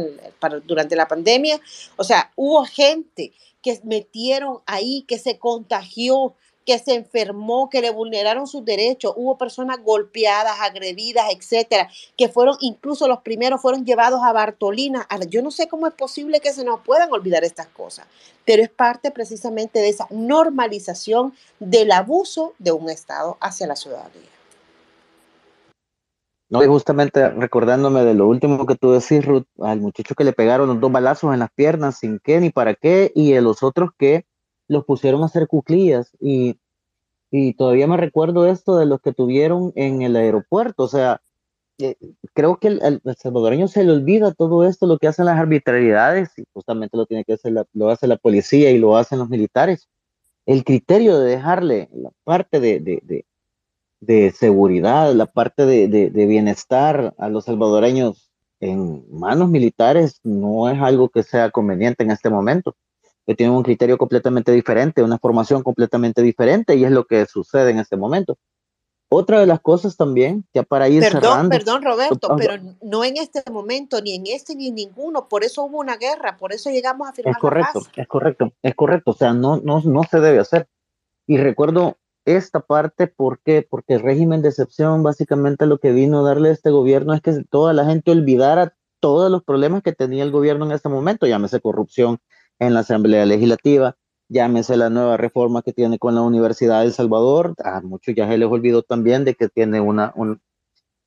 durante la pandemia. O sea, hubo gente que metieron ahí, que se contagió, que se enfermó, que le vulneraron sus derechos, hubo personas golpeadas, agredidas, etcétera, que fueron, incluso los primeros fueron llevados a Bartolina. Yo no sé cómo es posible que se nos puedan olvidar estas cosas, pero es parte precisamente de esa normalización del abuso de un Estado hacia la ciudadanía. No, y justamente recordándome de lo último que tú decís, Ruth, al muchacho que le pegaron los dos balazos en las piernas sin qué ni para qué, y a los otros que los pusieron a hacer cuclillas y, y todavía me recuerdo esto de los que tuvieron en el aeropuerto, o sea, eh, creo que el, salvadoreño se le olvida todo esto, lo que hacen las arbitrariedades, y justamente lo tiene que hacer lo hace la policía y lo hacen los militares. El criterio de dejarle la parte de, de, de, seguridad, la parte de, de bienestar a los salvadoreños en manos militares no es algo que sea conveniente en este momento que tienen un criterio completamente diferente, una formación completamente diferente, y es lo que sucede en este momento. Otra de las cosas también, ya para ir perdón, cerrando. Perdón, Roberto, pero no en este momento, ni en este, ni en ninguno. Por eso hubo una guerra, por eso llegamos a firmar Es correcto, es correcto, es correcto. O sea, no, no, no se debe hacer. Y recuerdo esta parte, ¿por qué? Porque el régimen de excepción básicamente lo que vino a darle a este gobierno es que toda la gente olvidara todos los problemas que tenía el gobierno en este momento, llámese corrupción, en la Asamblea Legislativa, llámese la nueva reforma que tiene con la Universidad de El Salvador, a muchos ya se les olvidó también de que tiene una, un,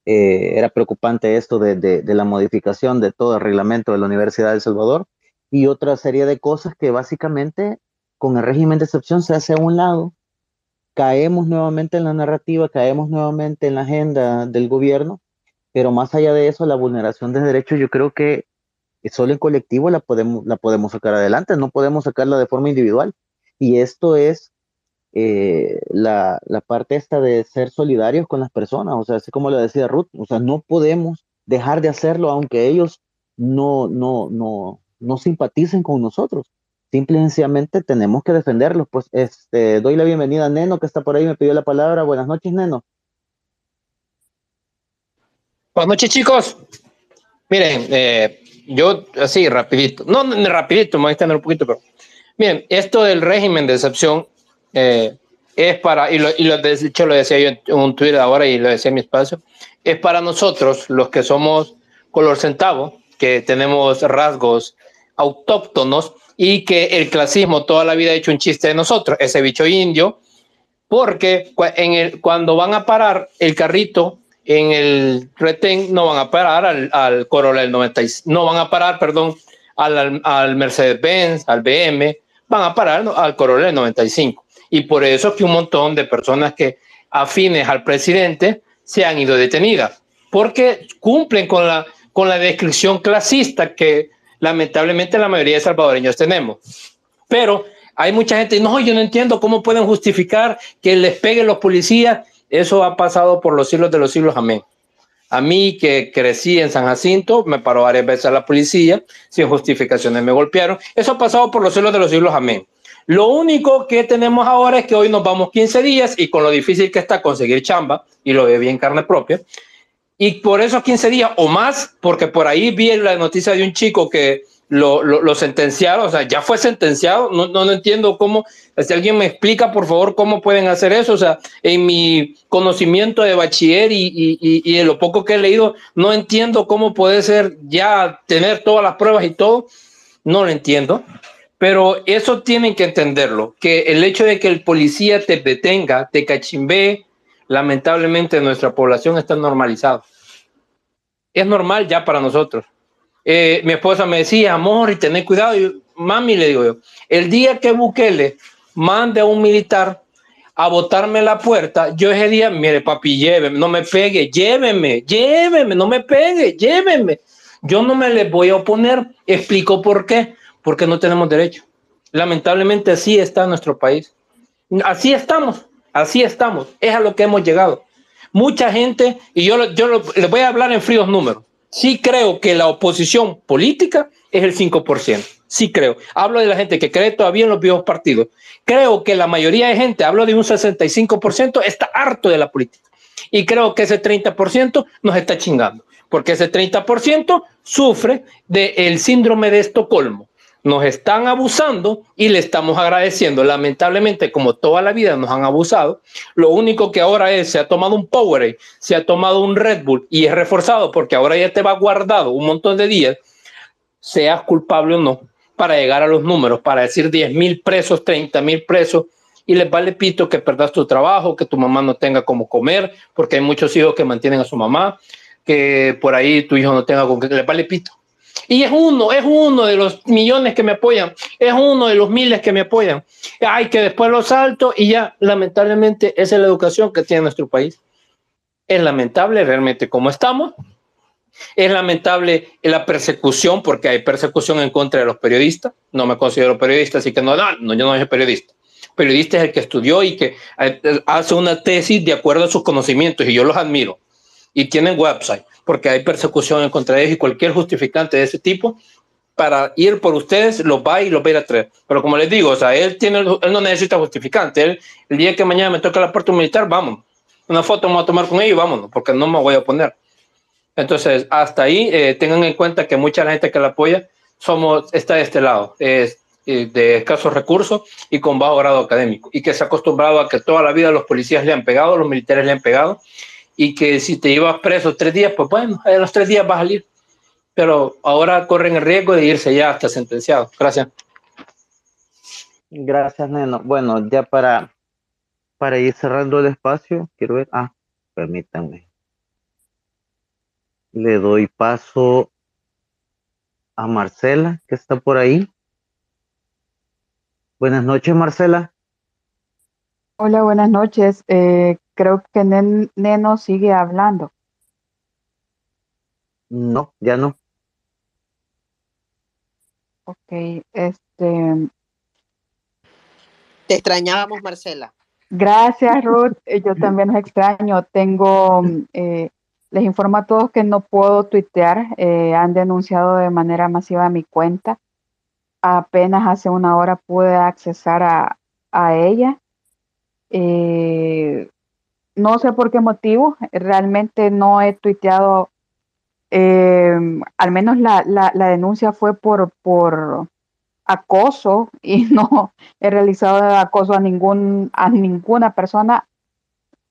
eh, era preocupante esto de, de, de, la modificación de todo el reglamento de la Universidad de El Salvador. Y otra serie de cosas que básicamente con el régimen de excepción se hace a un lado, caemos nuevamente en la narrativa, caemos nuevamente en la agenda del gobierno, pero más allá de eso, la vulneración de derechos yo creo que solo en colectivo la podemos, la podemos sacar adelante, no podemos sacarla de forma individual. Y esto es eh, la, la, parte esta de ser solidarios con las personas, o sea, así como lo decía Ruth, o sea, no podemos dejar de hacerlo aunque ellos no, no, no, no simpaticen con nosotros. Simple y sencillamente tenemos que defenderlos. Pues este, doy la bienvenida a Neno, que está por ahí, me pidió la palabra. Buenas noches, Neno. Buenas noches, chicos. Miren, eh, yo así, rapidito, no, rapidito, me voy a extender un poquito, pero miren, esto del régimen de excepción eh, es para, y lo, y lo, de hecho lo decía yo en un Twitter ahora y lo decía en mi espacio, es para nosotros, los que somos color centavo, que tenemos rasgos autóctonos y que el clasismo toda la vida ha hecho un chiste de nosotros, ese bicho indio, porque cuando van a parar el carrito en el retén no van a parar al, al Corolla del 96, no van a parar, perdón, al, al Mercedes-Benz, al BM, van a parar al Corolla del 95. Y por eso es que un montón de personas que afines al presidente se han ido detenidas, porque cumplen con la, con la descripción clasista que lamentablemente la mayoría de salvadoreños tenemos. Pero hay mucha gente, no, yo no entiendo cómo pueden justificar que les peguen los policías eso ha pasado por los siglos de los siglos, amén. A mí que crecí en San Jacinto, me paró varias veces a la policía, sin justificaciones me golpearon. Eso ha pasado por los siglos de los siglos, amén. Lo único que tenemos ahora es que hoy nos vamos 15 días y con lo difícil que está conseguir chamba, y lo ve bien carne propia, y por esos 15 días o más, porque por ahí vi la noticia de un chico que lo, lo, sentenciaron, o sea, ya fue sentenciado, no, no, entiendo cómo, si alguien me explica, por favor, cómo pueden hacer eso, o sea, en mi conocimiento de bachiller y, y, y, de lo poco que he leído, no entiendo cómo puede ser ya tener todas las pruebas y todo, no lo entiendo, pero eso tienen que entenderlo, que el hecho de que el policía te detenga, te cachimbee, lamentablemente nuestra población está normalizado. Es normal ya para nosotros eh, mi esposa me decía, amor, y tener cuidado. Y mami, le digo yo, el día que Bukele mande a un militar a botarme la puerta, yo ese día, mire, papi, lléveme, no me pegue, lléveme, lléveme, no me pegue, lléveme. Yo no me les voy a oponer. Explico por qué. Porque no tenemos derecho. Lamentablemente así está nuestro país. Así estamos, así estamos. Es a lo que hemos llegado. Mucha gente, y yo, yo les voy a hablar en fríos números. Sí creo que la oposición política es el 5%. Sí creo. Hablo de la gente que cree todavía en los viejos partidos. Creo que la mayoría de gente, hablo de un 65%, está harto de la política. Y creo que ese 30% nos está chingando, porque ese 30% sufre del síndrome de Estocolmo nos están abusando y le estamos agradeciendo. Lamentablemente, como toda la vida nos han abusado, lo único que ahora es, se ha tomado un Powerade, se ha tomado un Red Bull y es reforzado porque ahora ya te va guardado un montón de días, seas culpable o no, para llegar a los números, para decir 10 mil presos, 30 mil presos, y les vale pito que perdas tu trabajo, que tu mamá no tenga como comer, porque hay muchos hijos que mantienen a su mamá, que por ahí tu hijo no tenga con que les vale pito y es uno, es uno de los millones que me apoyan, es uno de los miles que me apoyan. Hay que después lo salto y ya, lamentablemente, es la educación que tiene nuestro país. Es lamentable realmente cómo estamos. Es lamentable la persecución, porque hay persecución en contra de los periodistas. No me considero periodista, así que no, no, no yo no soy periodista. Periodista es el que estudió y que eh, hace una tesis de acuerdo a sus conocimientos, y yo los admiro. Y tienen website porque hay persecución en contra de ellos y cualquier justificante de ese tipo para ir por ustedes los va y los va a ir a traer. Pero como les digo, o sea, él, tiene, él no necesita justificante. Él, el día que mañana me toca la puerta militar, vamos. Una foto me voy a tomar con ellos y vámonos, porque no me voy a oponer. Entonces, hasta ahí eh, tengan en cuenta que mucha gente que la apoya somos, está de este lado, eh, de escasos recursos y con bajo grado académico, y que se ha acostumbrado a que toda la vida los policías le han pegado, los militares le han pegado, y que si te ibas preso tres días, pues bueno, en los tres días vas a salir. Pero ahora corren el riesgo de irse ya hasta sentenciado. Gracias. Gracias, Neno. Bueno, ya para, para ir cerrando el espacio, quiero ver. Ah, permítanme. Le doy paso a Marcela, que está por ahí. Buenas noches, Marcela. Hola, buenas noches. Eh, creo que Neno sigue hablando. No, ya no. Ok, este. Te extrañábamos, Marcela. Gracias, Ruth. Eh, yo también los extraño. Tengo, eh, les informo a todos que no puedo tuitear. Eh, han denunciado de manera masiva mi cuenta. Apenas hace una hora pude accesar a, a ella. Eh, no sé por qué motivo, realmente no he tuiteado, eh, al menos la, denuncia fue por, por acoso y no he realizado acoso a, ningún, a ninguna persona.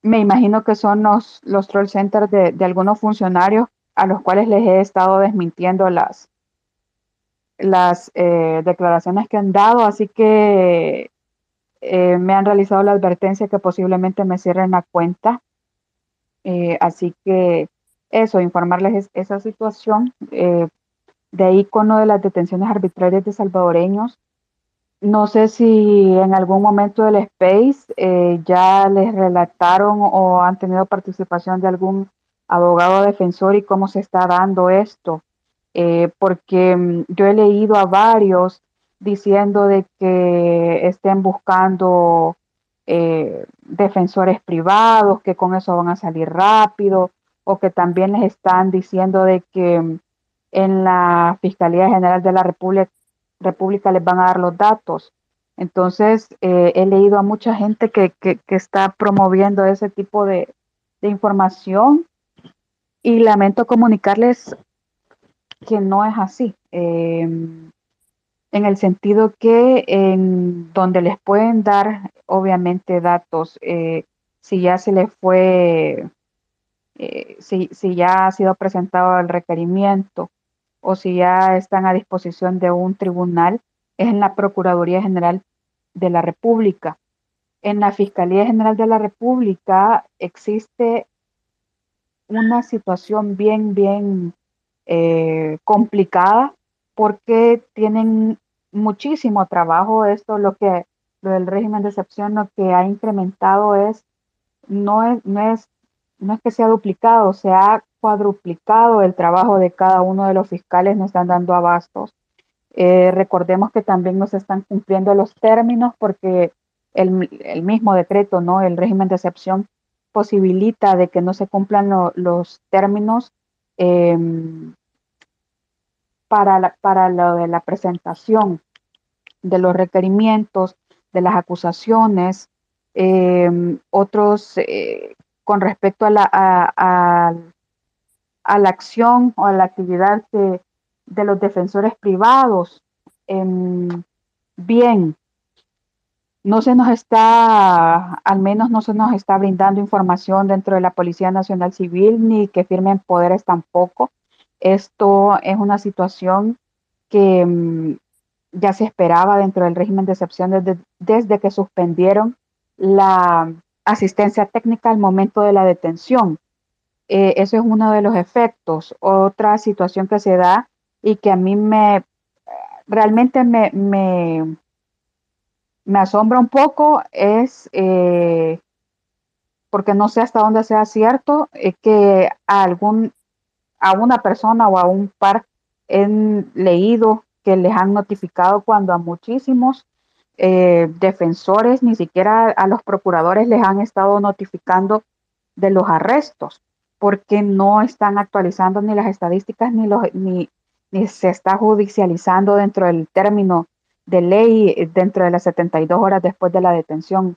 Me imagino que son los, los troll centers de, algunos funcionarios a los cuales les he estado desmintiendo las, las eh, declaraciones que han dado, así que eh, me han realizado la advertencia que posiblemente me cierren la cuenta. Eh, así que eso, informarles esa situación. Eh, de ahí con lo de las detenciones arbitrarias de salvadoreños. No sé si en algún momento del space ya les relataron o han tenido participación de algún abogado defensor y cómo se está dando esto. porque mm, yo he leído a varios diciendo de que estén buscando eh, defensores privados, que con eso van a salir rápido, o que también les están diciendo de que en la Fiscalía General de la República, República les van a dar los datos. Entonces, eh, he leído a mucha gente que, está promoviendo ese tipo de, información y lamento comunicarles que no es así. Eh, en el sentido que en donde les pueden dar obviamente datos, eh, si ya se les fue, eh, si, si ya ha sido presentado el requerimiento o si ya están a disposición de un tribunal, es en la Procuraduría General de la República. En la Fiscalía General de la República existe una situación bien, bien eh, complicada porque tienen muchísimo trabajo. Esto lo que lo del régimen de excepción lo que ha incrementado es, no es, no es, no es que sea duplicado, se ha cuadruplicado el trabajo de cada uno de los fiscales, no están dando abastos. Eh, recordemos que también no se están cumpliendo los términos porque el, el, mismo decreto, ¿no? El régimen de excepción posibilita de que no se cumplan lo, los términos eh, para, la, para lo de la presentación de los requerimientos, de las acusaciones, eh, otros eh, con respecto a la, a, la acción o a la actividad de, de los defensores privados. Eh, bien, no se nos está, al menos no se nos está brindando información dentro de la Policía Nacional Civil ni que firmen poderes tampoco. Esto es una situación que um, ya se esperaba dentro del régimen de excepción desde, desde que suspendieron la asistencia técnica al momento de la detención. Eh, eso es uno de los efectos. Otra situación que se da y que a mí me realmente me, me, me asombra un poco es, eh, porque no sé hasta dónde sea cierto, eh, que a, algún, a una persona o a un par he leído que les han notificado cuando a muchísimos eh, defensores, ni siquiera a los procuradores les han estado notificando de los arrestos, porque no están actualizando ni las estadísticas ni, los, ni, ni se está judicializando dentro del término de ley dentro de las 72 horas después de la detención.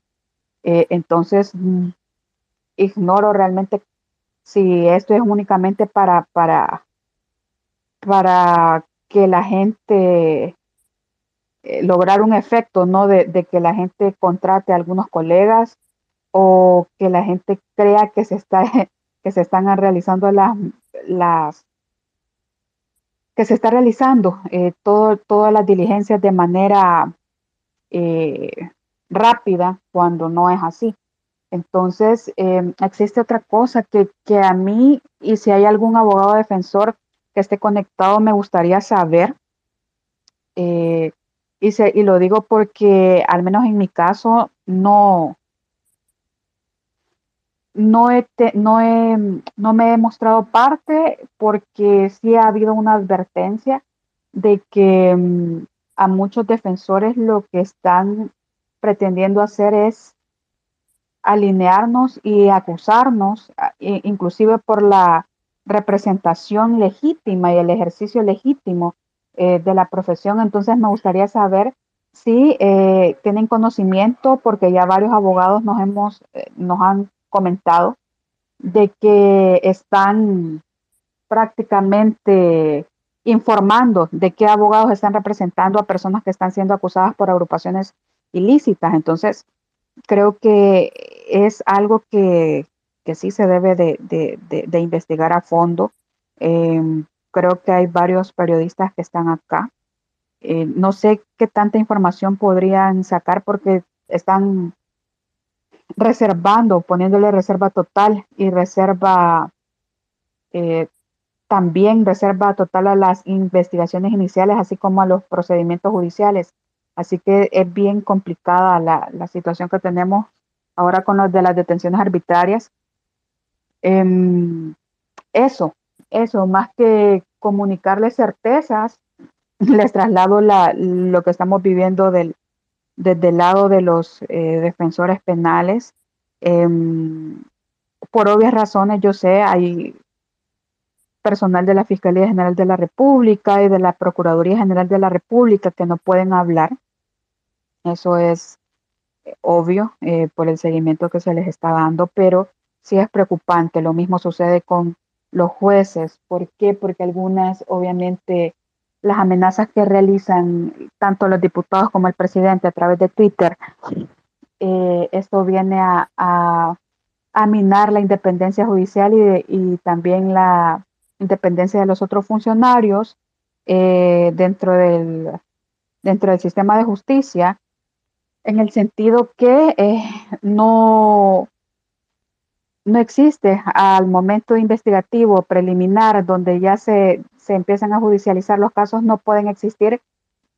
Eh, entonces, mm, ignoro realmente si esto es únicamente para, para, para que la gente eh, lograr un efecto, ¿no? De, que la gente contrate a algunos colegas o que la gente crea que se está que se están realizando las, las que se está realizando eh, todo, todas las diligencias de manera eh, rápida cuando no es así. Entonces, existe otra cosa que, que, a mí, y si hay algún abogado defensor que esté conectado, me gustaría saber. Eh, y, se, y lo digo porque, al menos en mi caso, no, no, he te, no, he, no me he mostrado parte porque sí ha habido una advertencia de que um, a muchos defensores lo que están pretendiendo hacer es alinearnos y acusarnos, inclusive por la representación legítima y el ejercicio legítimo eh, de la profesión. Entonces me gustaría saber si eh, tienen conocimiento, porque ya varios abogados nos hemos, eh, nos han comentado de que están prácticamente informando de qué abogados están representando a personas que están siendo acusadas por agrupaciones ilícitas. Entonces, creo que es algo que, que sí se debe de, de, de, de investigar a fondo. Eh, creo que hay varios periodistas que están acá. Eh, no sé qué tanta información podrían sacar porque están reservando, poniéndole reserva total y reserva eh, también reserva total a las investigaciones iniciales, así como a los procedimientos judiciales. Así que es bien complicada la, la situación que tenemos ahora con los de las detenciones arbitrarias. Eh, eso, eso, más que comunicarles certezas, les traslado la, lo que estamos viviendo del, desde el lado de los eh, defensores penales. Eh, por obvias razones, yo sé, hay personal de la Fiscalía General de la República y de la Procuraduría General de la República que no pueden hablar. Eso es eh, obvio eh, por el seguimiento que se les está dando, pero sí es preocupante. Lo mismo sucede con los jueces. ¿Por qué? Porque algunas, obviamente, las amenazas que realizan tanto los diputados como el presidente a través de Twitter, eh, esto viene a, minar la independencia judicial y, de, y, también la independencia de los otros funcionarios eh, dentro, del, dentro del sistema de justicia, en el sentido que eh, no, no existe al momento investigativo preliminar donde ya se, se empiezan a judicializar los casos, no pueden existir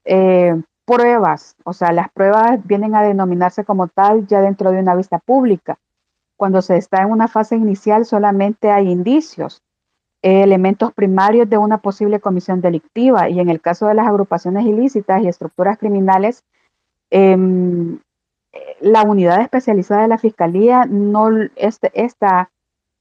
eh, pruebas, o sea, las pruebas vienen a denominarse como tal ya dentro de una vista pública. Cuando se está en una fase inicial solamente hay indicios, eh, elementos primarios de una posible comisión delictiva y en el caso de las agrupaciones ilícitas y estructuras criminales, em, la unidad especializada de la Fiscalía no este, esta,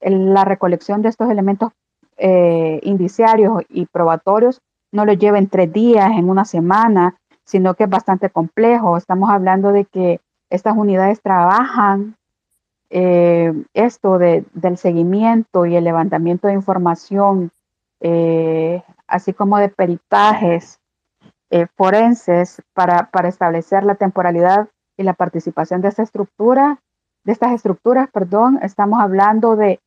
la recolección de estos elementos eh, indiciarios y probatorios no lo lleva en tres días, en una semana, sino que es bastante complejo. Estamos hablando de que estas unidades trabajan eh, esto de, del seguimiento y el levantamiento de información, eh, así como de peritajes forenses para, para establecer la temporalidad y la participación de esta estructura, de estas estructuras, perdón, estamos hablando de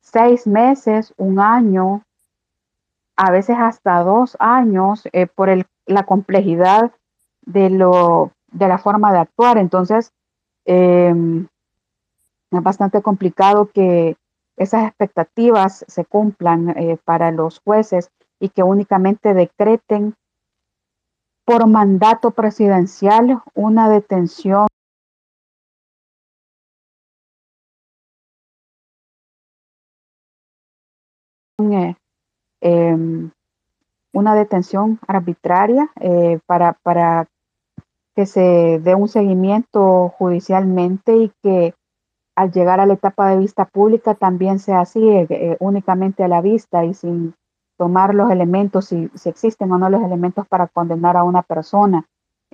seis meses, un año, a veces hasta dos años eh, por el, la complejidad de, lo, de la forma de actuar. Entonces, em, es bastante complicado que esas expectativas se cumplan eh, para los jueces y que únicamente decreten por mandato presidencial una detención eh, em, una detención arbitraria eh, para, para que se dé un seguimiento judicialmente y que al llegar a la etapa de vista pública también sea así, eh, únicamente a la vista y sin tomar los elementos, si, existen o no los elementos para condenar a una persona.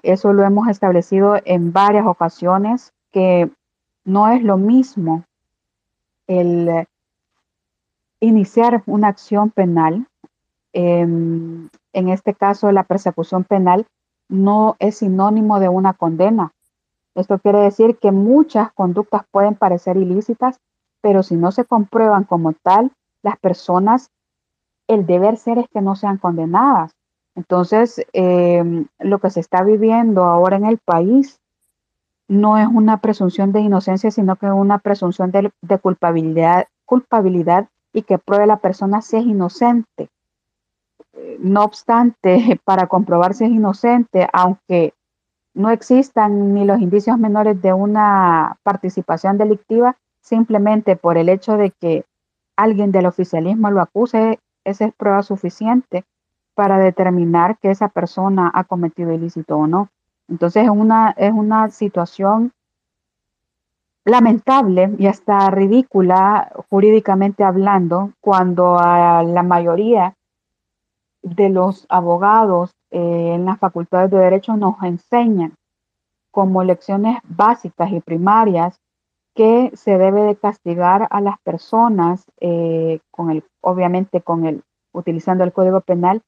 Eso lo hemos establecido en varias ocasiones, que no es lo mismo el iniciar una acción penal. en este caso, la persecución penal no es sinónimo de una condena. Esto quiere decir que muchas conductas pueden parecer ilícitas, pero si no se comprueban como tal, las personas el deber ser es que no sean condenadas. Entonces, em, lo que se está viviendo ahora en el país no es una presunción de inocencia, sino que es una presunción de, culpabilidad, culpabilidad y que pruebe la persona si es inocente. No obstante, para comprobar si es inocente, aunque no existan ni los indicios menores de una participación delictiva, simplemente por el hecho de que alguien del oficialismo lo acuse, esa es prueba suficiente para determinar que esa persona ha cometido ilícito o no. Entonces es una, es una situación lamentable y hasta ridícula jurídicamente hablando cuando a la mayoría de los abogados eh, en las facultades de derecho nos enseñan como lecciones básicas y primarias que se debe de castigar a las personas eh, con el, obviamente con el, utilizando el Código Penal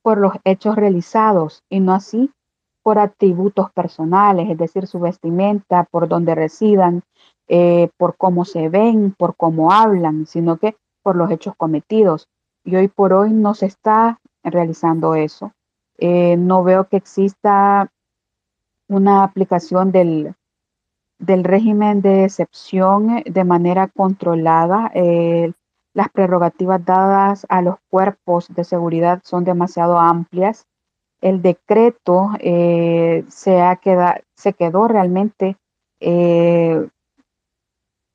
por los hechos realizados y no así por atributos personales, es decir, su vestimenta, por donde residan, eh, por cómo se ven, por cómo hablan, sino que por los hechos cometidos. Y hoy por hoy no se está realizando eso. Eh, no veo que exista una aplicación del, del régimen de excepción de manera controlada. Eh, las prerrogativas dadas a los cuerpos de seguridad son demasiado amplias. El decreto eh, se, ha se quedó realmente eh,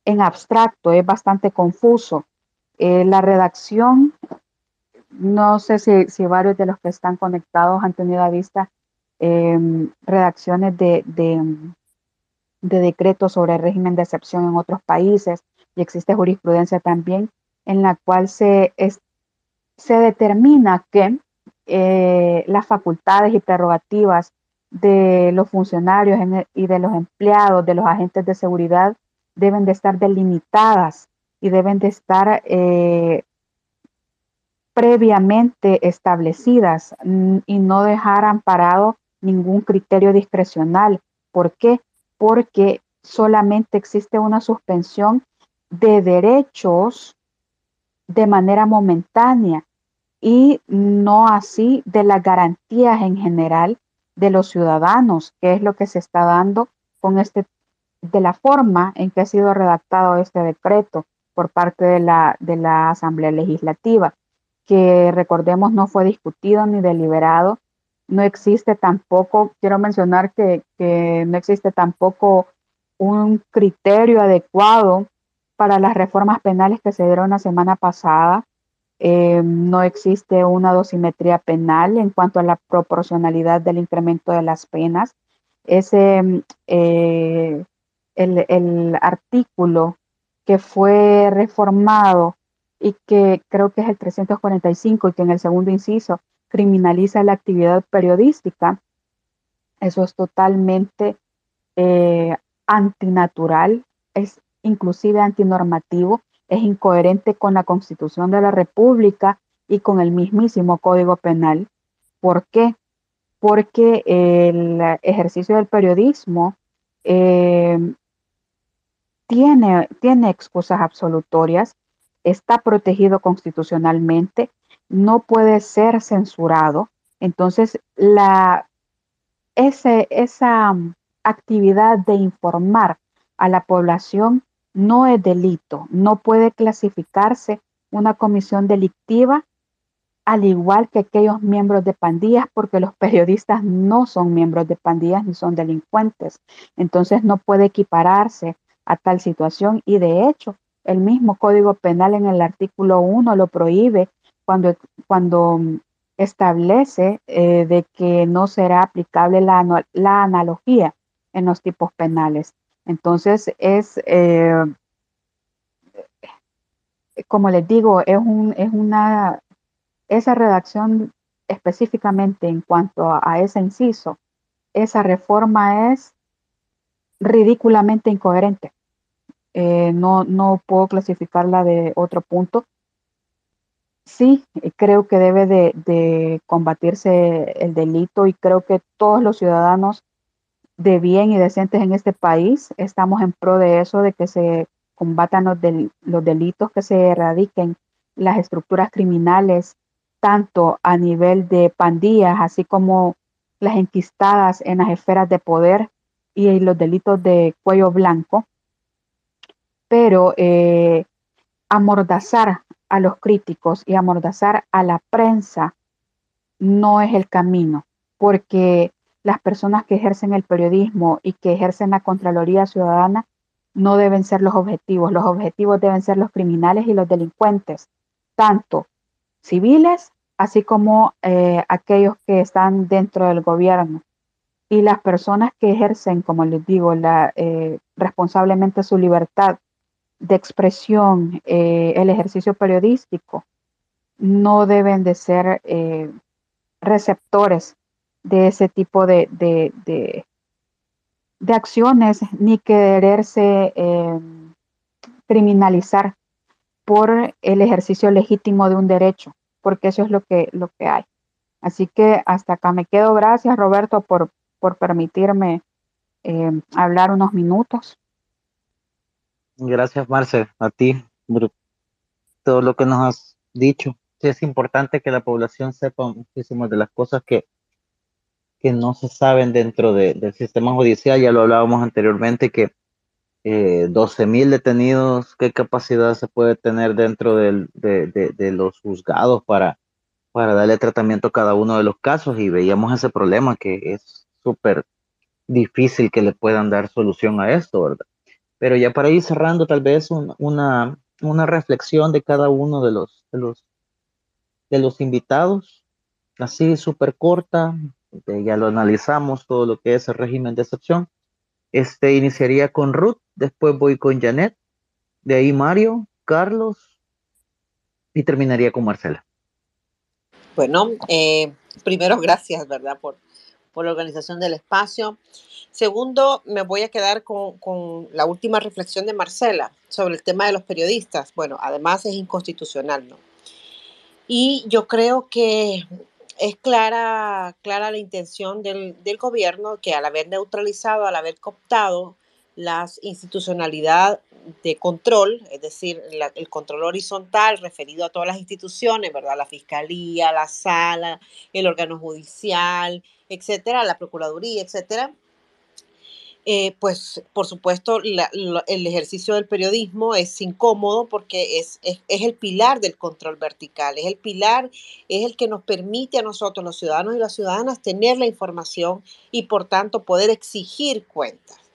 en abstracto, es bastante confuso. la redacción, no sé si, varios de los que están conectados han tenido a vista redacciones de de decretos sobre el régimen de excepción en otros países y existe jurisprudencia también en la cual se, se determina que eh, las facultades y prerrogativas de los funcionarios y de los empleados, de los agentes de seguridad, deben de estar delimitadas y deben de estar eh, previamente establecidas mm, y no dejar amparado ningún criterio discrecional. ¿Por qué? Porque solamente existe una suspensión de derechos de manera momentánea y no así de las garantías en general de los ciudadanos, que es lo que se está dando con este, de la forma en que ha sido redactado este decreto por parte de la, de la Asamblea Legislativa, que recordemos no fue discutido ni deliberado no existe tampoco, quiero mencionar que, no existe tampoco un criterio adecuado para las reformas penales que se dieron la semana pasada. Eh, no existe una dosimetría penal en cuanto a la proporcionalidad del incremento de las penas. Ese, eh, el, el, artículo que fue reformado y que creo que es el 345 y que en el segundo inciso criminaliza la actividad periodística, eso es totalmente eh, antinatural, es inclusive antinormativo, es incoherente con la Constitución de la República y con el mismísimo Código Penal. ¿Por qué? Porque el ejercicio del periodismo eh, tiene, tiene excusas absolutorias, está protegido constitucionalmente no puede ser censurado. Entonces, la, ese, esa mm, actividad de informar a la población no es delito, no puede clasificarse una comisión delictiva al igual que aquellos miembros de pandillas, porque los periodistas no son miembros de pandillas ni son delincuentes. Entonces no puede equipararse a tal situación y de hecho el mismo Código Penal en el artículo 1 lo prohíbe cuando, cuando establece eh, de que no será aplicable la, la, analogía en los tipos penales. Entonces es, eh, como les digo, es, un, es una, esa redacción específicamente en cuanto a, ese inciso, esa reforma es ridículamente incoherente. Eh, no, no puedo clasificarla de otro punto sí, creo que debe de, combatirse el delito y creo que todos los ciudadanos de bien y decentes en este país estamos en pro de eso, de que se combatan los, los delitos, que se erradiquen las estructuras criminales, tanto a nivel de pandillas, así como las enquistadas en las esferas de poder y los delitos de cuello blanco. Pero eh, amordazar a los críticos y amordazar a la prensa no es el camino, porque las personas que ejercen el periodismo y que ejercen la Contraloría Ciudadana no deben ser los objetivos. Los objetivos deben ser los criminales y los delincuentes, tanto civiles así como eh, aquellos que están dentro del gobierno. Y las personas que ejercen, como les digo, la, eh, responsablemente su libertad de expresión, eh, el ejercicio periodístico, no deben de ser eh, receptores de ese tipo de, de, acciones ni quererse eh, criminalizar por el ejercicio legítimo de un derecho, porque eso es lo que, lo que hay. Así que hasta acá me quedo. Gracias, Roberto, por, por permitirme hablar unos minutos. Gracias, Marce, a ti, por todo lo que nos has dicho. Es importante que la población sepa muchísimas de las cosas que, que no se saben dentro del sistema judicial. Ya lo hablábamos anteriormente, que eh, 12 mil detenidos, qué capacidad se puede tener dentro de, de, los juzgados para, para darle tratamiento a cada uno de los casos. Y veíamos ese problema que es súper difícil que le puedan dar solución a esto, ¿verdad? Pero ya para ir cerrando, tal vez una, una reflexión de cada uno de los, de los, de los invitados, así súper corta, ya lo analizamos, todo lo que es el régimen de excepción. Este iniciaría con Ruth, después voy con Janet, de ahí Mario, Carlos y terminaría con Marcela. Bueno, eh, primero gracias, ¿verdad? Por, por la organización del espacio. Segundo, me voy a quedar con, la última reflexión de Marcela sobre el tema de los periodistas. Bueno, además es inconstitucional, ¿no? Y yo creo que es clara, clara la intención del, gobierno que al haber neutralizado, al haber cooptado la institucionalidad de control, es decir, el control horizontal referido a todas las instituciones, ¿verdad? La fiscalía, la sala, el órgano judicial, etcétera, la procuraduría, etcétera, eh, pues por supuesto el ejercicio del periodismo es incómodo porque es, es, el pilar del control vertical, es el pilar, es el que nos permite a nosotros, los ciudadanos y las ciudadanas, tener la información y por tanto poder exigir cuentas.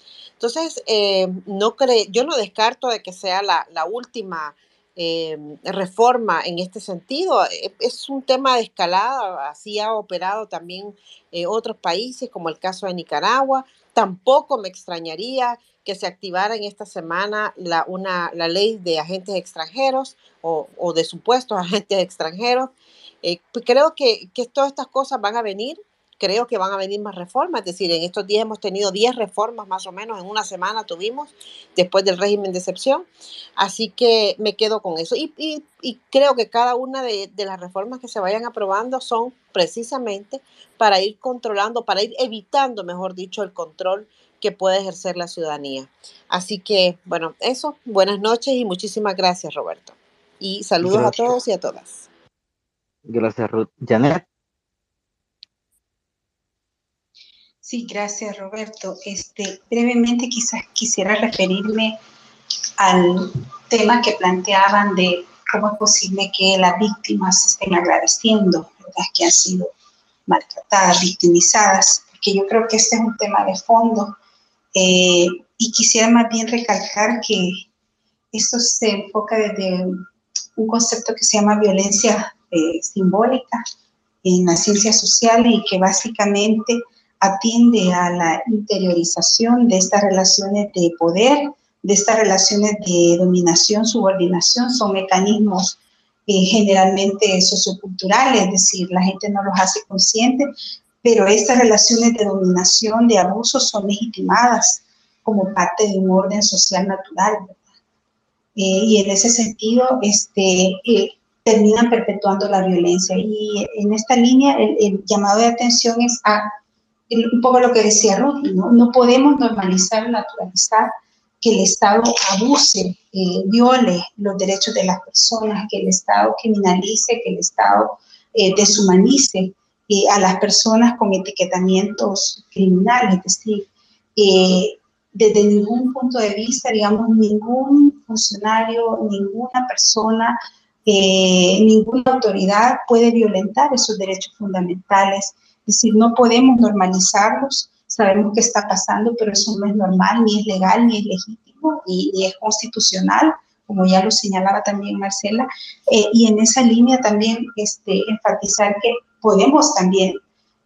Entonces, eh, no yo no descarto de que sea la, última eh, reforma en este sentido. E, es un tema de escalada, así ha operado también eh, otros países, como el caso de Nicaragua. Tampoco me extrañaría que se activara en esta semana la, una, la ley de agentes extranjeros o, de supuestos agentes extranjeros. Eh, creo que, que todas estas cosas van a venir creo que van a venir más reformas, es decir, en estos días hemos tenido 10 reformas más o menos, en una semana tuvimos después del régimen de excepción, así que me quedo con eso y, y, creo que cada una de, de, las reformas que se vayan aprobando son precisamente para ir controlando, para ir evitando, mejor dicho, el control que puede ejercer la ciudadanía. Así que, bueno, eso, buenas noches y muchísimas gracias, Roberto. Y saludos a todos y a todas. Gracias, Ruth. Janet. Sí, gracias Roberto. Este, brevemente quizás quisiera referirme al tema que planteaban de cómo es posible que las víctimas estén agradeciendo, las que han sido maltratadas, victimizadas, porque yo creo que este es un tema de fondo eh, y quisiera más bien recalcar que esto se enfoca desde un concepto que se llama violencia eh, simbólica en la ciencia social y que básicamente atiende a la interiorización de estas relaciones de poder, de estas relaciones de dominación, subordinación, son mecanismos eh, generalmente socioculturales, es decir, la gente no los hace conscientes, pero estas relaciones de dominación, de abuso, son legitimadas como parte de un orden social natural. Eh, y en ese sentido, este, eh, terminan perpetuando la violencia. Y en esta línea, el llamado de atención es a un poco lo que decía Ruth, ¿no? podemos normalizar, naturalizar que el Estado abuse, eh, viole los derechos de las personas, que el Estado criminalice, que el Estado eh, deshumanice eh, a las personas con etiquetamientos criminales. Es decir, desde ningún punto de vista, digamos, ningún funcionario, ninguna persona, ninguna autoridad puede violentar esos derechos fundamentales decir, no podemos normalizarlos, sabemos que está pasando, pero eso no es normal, ni es legal, ni es legítimo, ni, es constitucional, como ya lo señalaba también Marcela. Eh, y en esa línea también este, enfatizar que podemos también,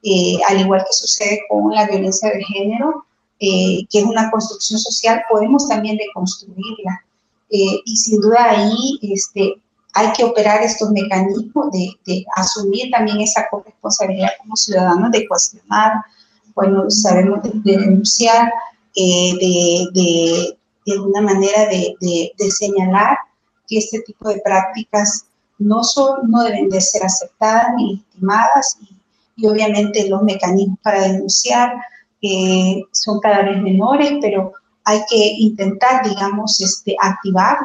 eh, al igual que sucede con la violencia de género, eh, que es una construcción social, podemos también deconstruirla. y sin duda ahí este, hay que operar estos mecanismos de, asumir también esa corresponsabilidad como ciudadanos, de cuestionar, bueno, sabemos de, denunciar, eh, de, de, una manera de, señalar que este tipo de prácticas no, son, no deben de ser aceptadas ni legitimadas y, obviamente los mecanismos para denunciar eh, son cada vez menores, pero hay que intentar, digamos, este, activar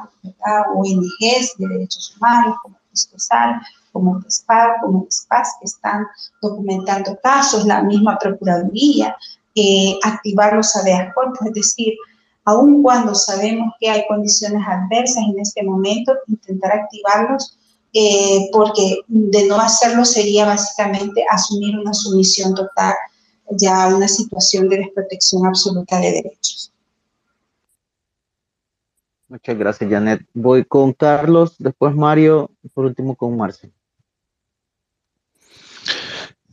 ONGs de derechos humanos como PESCOSAL, como PESPAR, como PESPAS, que están documentando casos, la misma Procuraduría, eh, activar los habeas es decir, aun cuando sabemos que hay condiciones adversas en este momento, intentar activarlos, eh, porque de no hacerlo sería básicamente asumir una sumisión total, ya una situación de desprotección absoluta de derechos. Muchas gracias, Janet. Voy con Carlos, después Mario, y por último con Marce.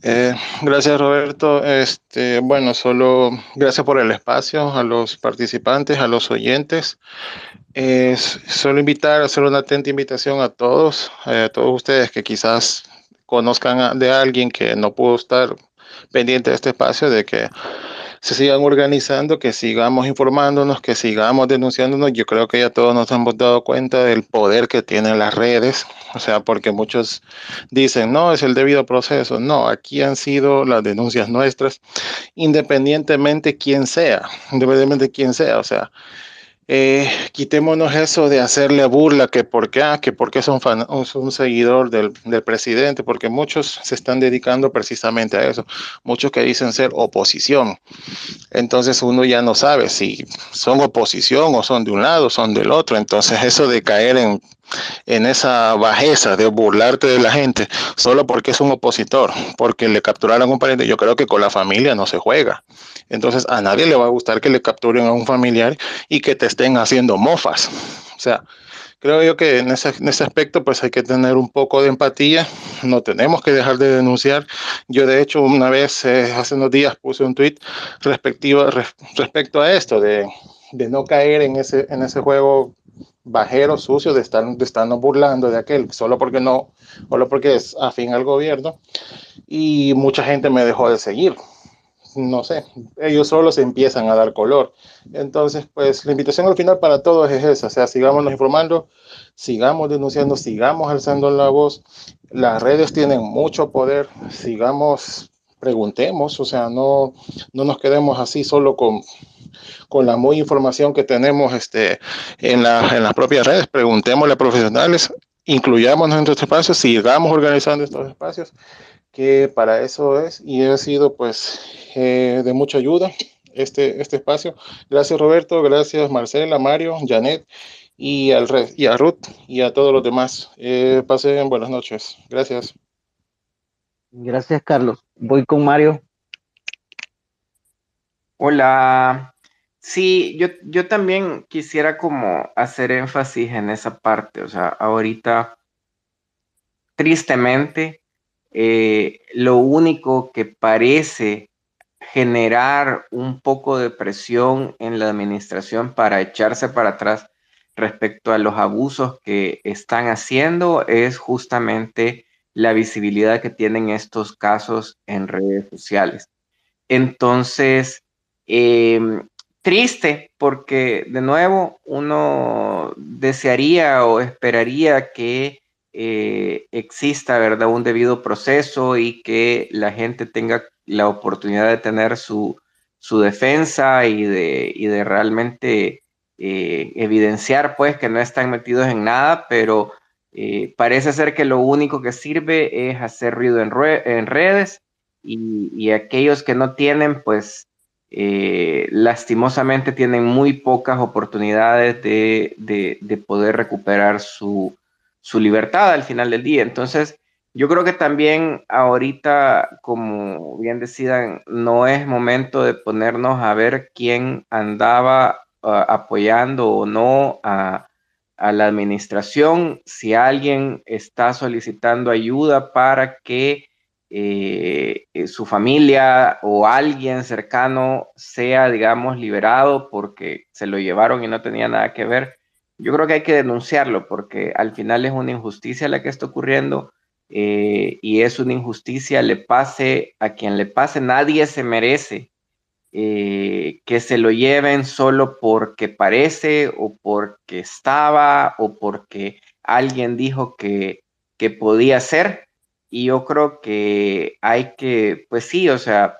Eh, gracias, Roberto. Este, bueno, solo gracias por el espacio a los participantes, a los oyentes. solo invitar, hacer una atenta invitación a todos, eh, a todos ustedes que quizás conozcan de alguien que no pudo estar pendiente de este espacio, de que se sigan organizando, que sigamos informándonos, que sigamos denunciándonos. Yo creo que ya todos nos hemos dado cuenta del poder que tienen las redes, o sea, porque muchos dicen, no, es el debido proceso. No, aquí han sido las denuncias nuestras, independientemente quién sea, independientemente quién sea, o sea. Eh, quitémonos eso de hacerle burla que por qué, ah, que porque son fan, un seguidor del, del, presidente, porque muchos se están dedicando precisamente a eso, muchos que dicen ser oposición. Entonces uno ya no sabe si son oposición o son de un lado, son del otro. Entonces eso de caer en en esa bajeza de burlarte de la gente solo porque es un opositor, porque le capturaron a un pariente. Yo creo que con la familia no se juega. Entonces a nadie le va a gustar que le capturen a un familiar y que te estén haciendo mofas. O sea, creo yo que en ese, aspecto pues hay que tener un poco de empatía, no tenemos que dejar de denunciar. Yo de hecho una vez eh, hace unos días puse un tweet respectivo, respecto a esto, de, de, no caer en ese, en ese juego bajero, sucio, de, estar, de estarnos burlando de aquel, solo porque no, solo porque es afín al gobierno. Y mucha gente me dejó de seguir. No sé, ellos solo se empiezan a dar color. Entonces, pues la invitación al final para todos es esa, o sea, sigamos informando, sigamos denunciando, sigamos alzando la voz. Las redes tienen mucho poder, sigamos, preguntemos, o sea, no, no nos quedemos así solo con con la muy información que tenemos este, en, la, en las propias redes. Preguntémosle a profesionales, incluyamos en nuestros espacios, sigamos organizando estos espacios, que para eso es y ha sido pues eh, de mucha ayuda este, este espacio. Gracias Roberto, gracias Marcela, Mario, Janet y al y a Ruth y a todos los demás. Eh, pasen buenas noches. Gracias. Gracias Carlos. Voy con Mario. Hola. Sí, yo, yo también quisiera como hacer énfasis en esa parte, o sea, ahorita, tristemente, eh, lo único que parece generar un poco de presión en la administración para echarse para atrás respecto a los abusos que están haciendo es justamente la visibilidad que tienen estos casos en redes sociales. Entonces, eh, triste porque de nuevo uno desearía o esperaría que eh, exista ¿verdad? un debido proceso y que la gente tenga la oportunidad de tener su, su defensa y de, y de realmente eh, evidenciar pues que no están metidos en nada, pero eh, parece ser que lo único que sirve es hacer ruido en, redes y, y aquellos que no tienen pues eh, lastimosamente tienen muy pocas oportunidades de, poder recuperar su, libertad al final del día. Entonces, yo creo que también ahorita, como bien decían, no es momento de ponernos a ver quién andaba ah, apoyando o no a, a la administración, si alguien está solicitando ayuda para que eh, eh, su familia o alguien cercano sea, digamos, liberado porque se lo llevaron y no tenía nada que ver, yo creo que hay que denunciarlo porque al final es una injusticia la que está ocurriendo eh, y es una injusticia, le pase a quien le pase, nadie se merece que se lo lleven solo porque parece o porque estaba o porque alguien dijo que, que podía ser y yo creo que hay que, pues sí, o sea,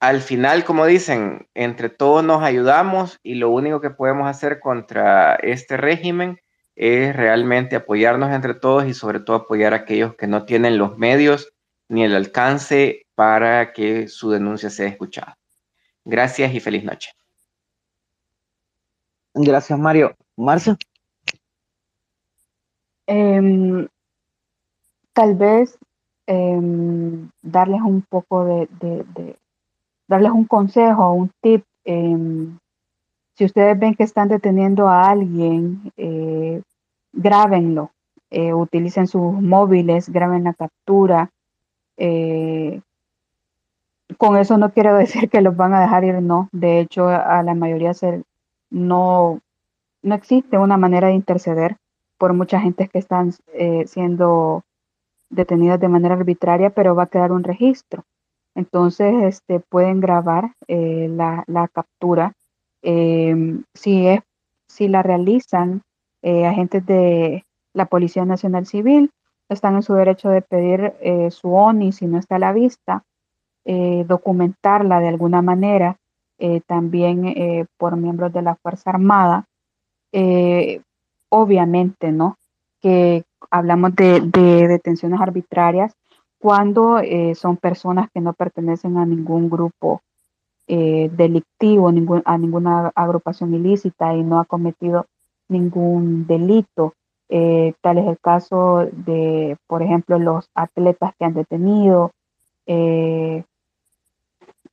al final, como dicen, entre todos nos ayudamos y lo único que podemos hacer contra este régimen es realmente apoyarnos entre todos y sobre todo apoyar a aquellos que no tienen los medios ni el alcance para que su denuncia sea escuchada. Gracias y feliz noche. Gracias, Mario. Marcia. Em, tal vez em, darles un poco de, darles un consejo, un tip. Em, si ustedes ven que están deteniendo a alguien, eh, grábenlo, eh, utilicen sus móviles, graben la captura. Eh, con eso no quiero decir que los van a dejar ir, no. De hecho, a la mayoría no, no existe una manera de interceder por mucha gente que están siendo detenidas de manera arbitraria, pero va a quedar un registro. Entonces, este, pueden grabar eh, la, captura. Em, si, es, si la realizan eh, agentes de la Policía Nacional Civil, están en su derecho de pedir eh, su ONI si no está a la vista, documentarla de alguna manera también por miembros de la Fuerza Armada. obviamente, ¿no? Que hablamos de, detenciones arbitrarias cuando son personas que no pertenecen a ningún grupo delictivo, ningún, a ninguna agrupación ilícita y no ha cometido ningún delito. Eh, tal es el caso de, por ejemplo, los atletas que han detenido, eh,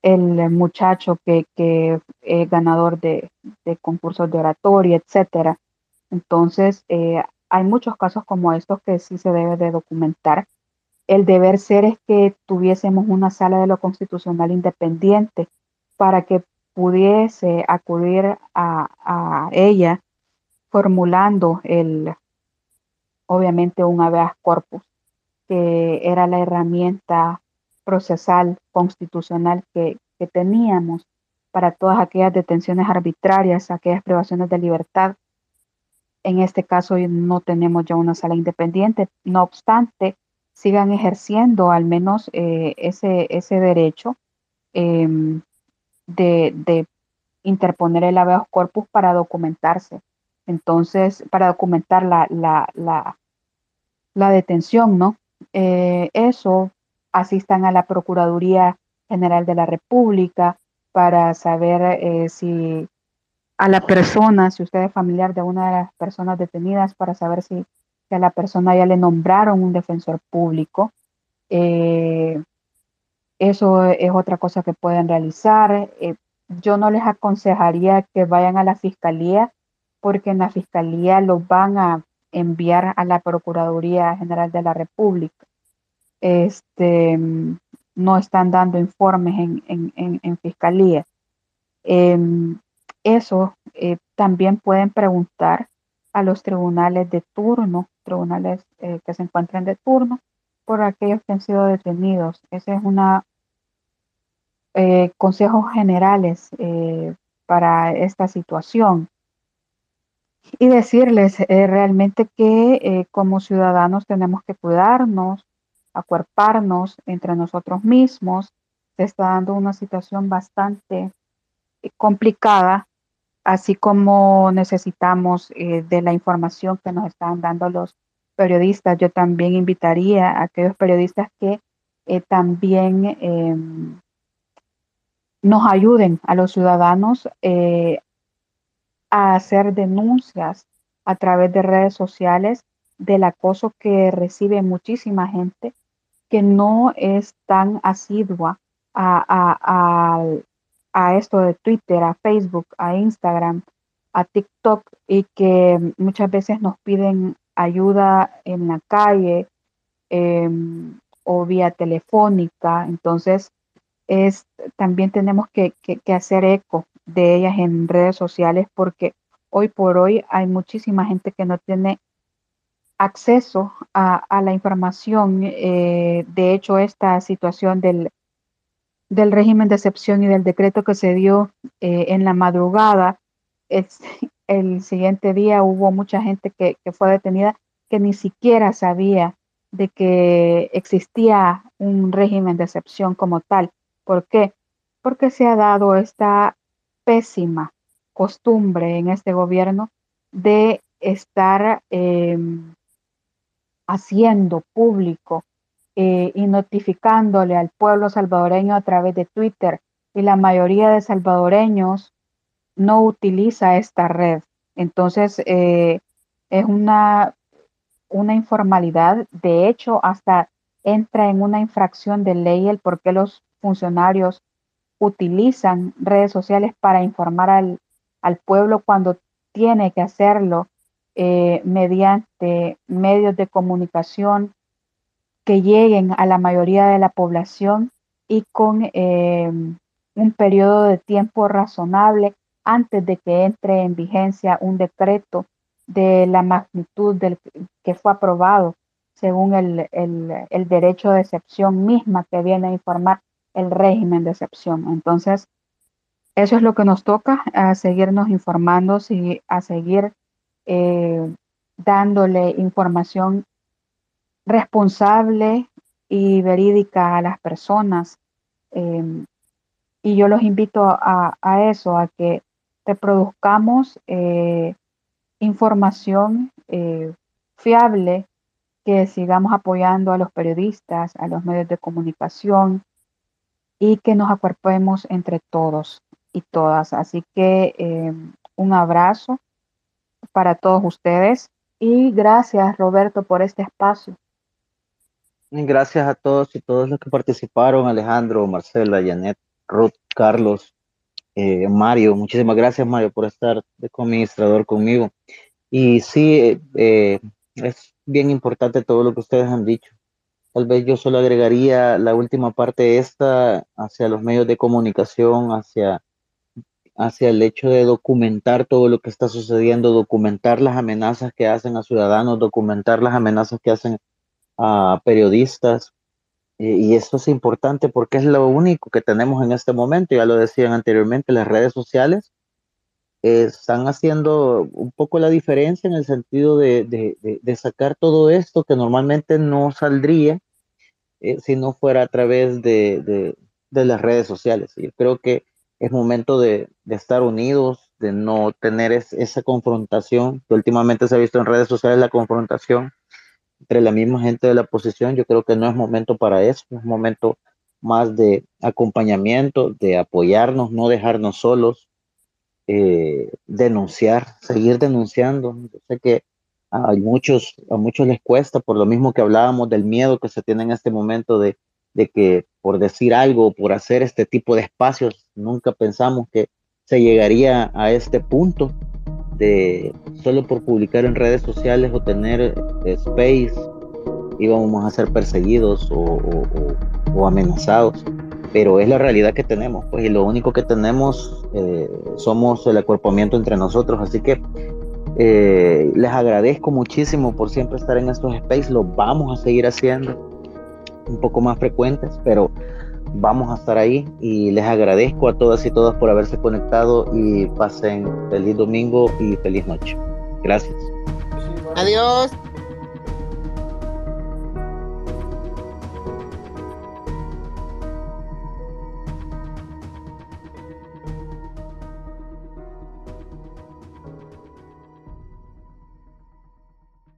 el muchacho que, es ganador de, concursos de oratoria, etcétera. Entonces, eh, hay muchos casos como estos que sí se debe de documentar. El deber ser es que tuviésemos una sala de lo constitucional independiente para que pudiese acudir a, ella formulando el, obviamente un habeas corpus, que era la herramienta procesal constitucional que, teníamos para todas aquellas detenciones arbitrarias, aquellas privaciones de libertad. En este caso no tenemos ya una sala independiente, no obstante, sigan ejerciendo al menos eh, ese, ese derecho em, de, interponer el habeas corpus para documentarse. Entonces, para documentar la, la detención, ¿no? Eh, eso asistan a la Procuraduría General de la República para saber eh, si a la persona, si usted es familiar de una de las personas detenidas, para saber si, a la persona ya le nombraron un defensor público. Eh, eso es otra cosa que pueden realizar. yo no les aconsejaría que vayan a la fiscalía porque en la fiscalía los van a enviar a la Procuraduría General de la República. Este, no están dando informes en, fiscalía. Em, eso eh, también pueden preguntar a los tribunales de turno, tribunales eh, que se encuentren de turno, por aquellos que han sido detenidos. Ese es una eh, consejos generales para esta situación y decirles eh, realmente que eh, como ciudadanos tenemos que cuidarnos, acuerparnos entre nosotros mismos. Se está dando una situación bastante eh, complicada, así como necesitamos de la información que nos están dando los periodistas. Yo también invitaría a aquellos periodistas que también em, nos ayuden a los ciudadanos a hacer denuncias a través de redes sociales del acoso que recibe muchísima gente que no es tan asidua a, esto de Twitter, a Facebook, a Instagram, a TikTok y que muchas veces nos piden ayuda en la calle em, o vía telefónica. Entonces, es, también tenemos que hacer eco de ellas en redes sociales porque hoy por hoy hay muchísima gente que no tiene acceso a, la información. Eh, de hecho, esta situación del, del régimen de excepción y del decreto que se dio eh, en la madrugada, el siguiente día hubo mucha gente que, que fue detenida que ni siquiera sabía de que existía un régimen de excepción como tal. ¿Por qué? Porque se ha dado esta pésima costumbre en este gobierno de estar em, haciendo público eh, y notificándole al pueblo salvadoreño a través de Twitter y la mayoría de salvadoreños no utiliza esta red. Entonces, eh, es una, una informalidad. De hecho, hasta entra en una infracción de ley el por qué los funcionarios utilizan redes sociales para informar al, pueblo cuando tiene que hacerlo eh, mediante medios de comunicación que lleguen a la mayoría de la población y con eh, un periodo de tiempo razonable antes de que entre en vigencia un decreto de la magnitud del que fue aprobado según el, el derecho de excepción misma que viene a informar el régimen de excepción. Entonces, eso es lo que nos toca, a seguirnos informando, a seguir eh, dándole información responsable y verídica a las personas. Em, y yo los invito a, eso, a que reproduzcamos eh, información eh, fiable, que sigamos apoyando a los periodistas, a los medios de comunicación y que nos acuerpemos entre todos y todas. Así que eh, un abrazo para todos ustedes y gracias Roberto por este espacio. Gracias a todos y todos los que participaron, Alejandro, Marcela, Janet, Ruth, Carlos, eh, Mario. Muchísimas gracias, Mario, por estar de administrador conmigo. Y sí, eh, es bien importante todo lo que ustedes han dicho. Tal vez yo solo agregaría la última parte esta hacia los medios de comunicación, hacia, hacia el hecho de documentar todo lo que está sucediendo, documentar las amenazas que hacen a ciudadanos, documentar las amenazas que hacen a periodistas. Y, eso es importante porque es lo único que tenemos en este momento. Ya lo decían anteriormente, las redes sociales están haciendo un poco la diferencia en el sentido de, sacar todo esto que normalmente no saldría eh, si no fuera a través de, las redes sociales. Yo creo que es momento de, estar unidos, de no tener esa confrontación que últimamente se ha visto en redes sociales, la confrontación entre la misma gente de la oposición. Yo creo que no es momento para eso, es momento más de acompañamiento, de apoyarnos, no dejarnos solos, eh, denunciar, seguir denunciando. Yo sé que a muchos, a muchos les cuesta, por lo mismo que hablábamos del miedo que se tiene en este momento de, de que por decir algo, por hacer este tipo de espacios, nunca pensamos que se llegaría a este punto de solo por publicar en redes sociales o tener eh, space íbamos a ser perseguidos o, amenazados. Pero es la realidad que tenemos pues y lo único que tenemos eh, somos el acuerpamiento entre nosotros. Así que eh, les agradezco muchísimo por siempre estar en estos space lo vamos a seguir haciendo un poco más frecuentes pero vamos a estar ahí y les agradezco a todas y todas por haberse conectado y pasen feliz domingo y feliz noche. Gracias. Adiós.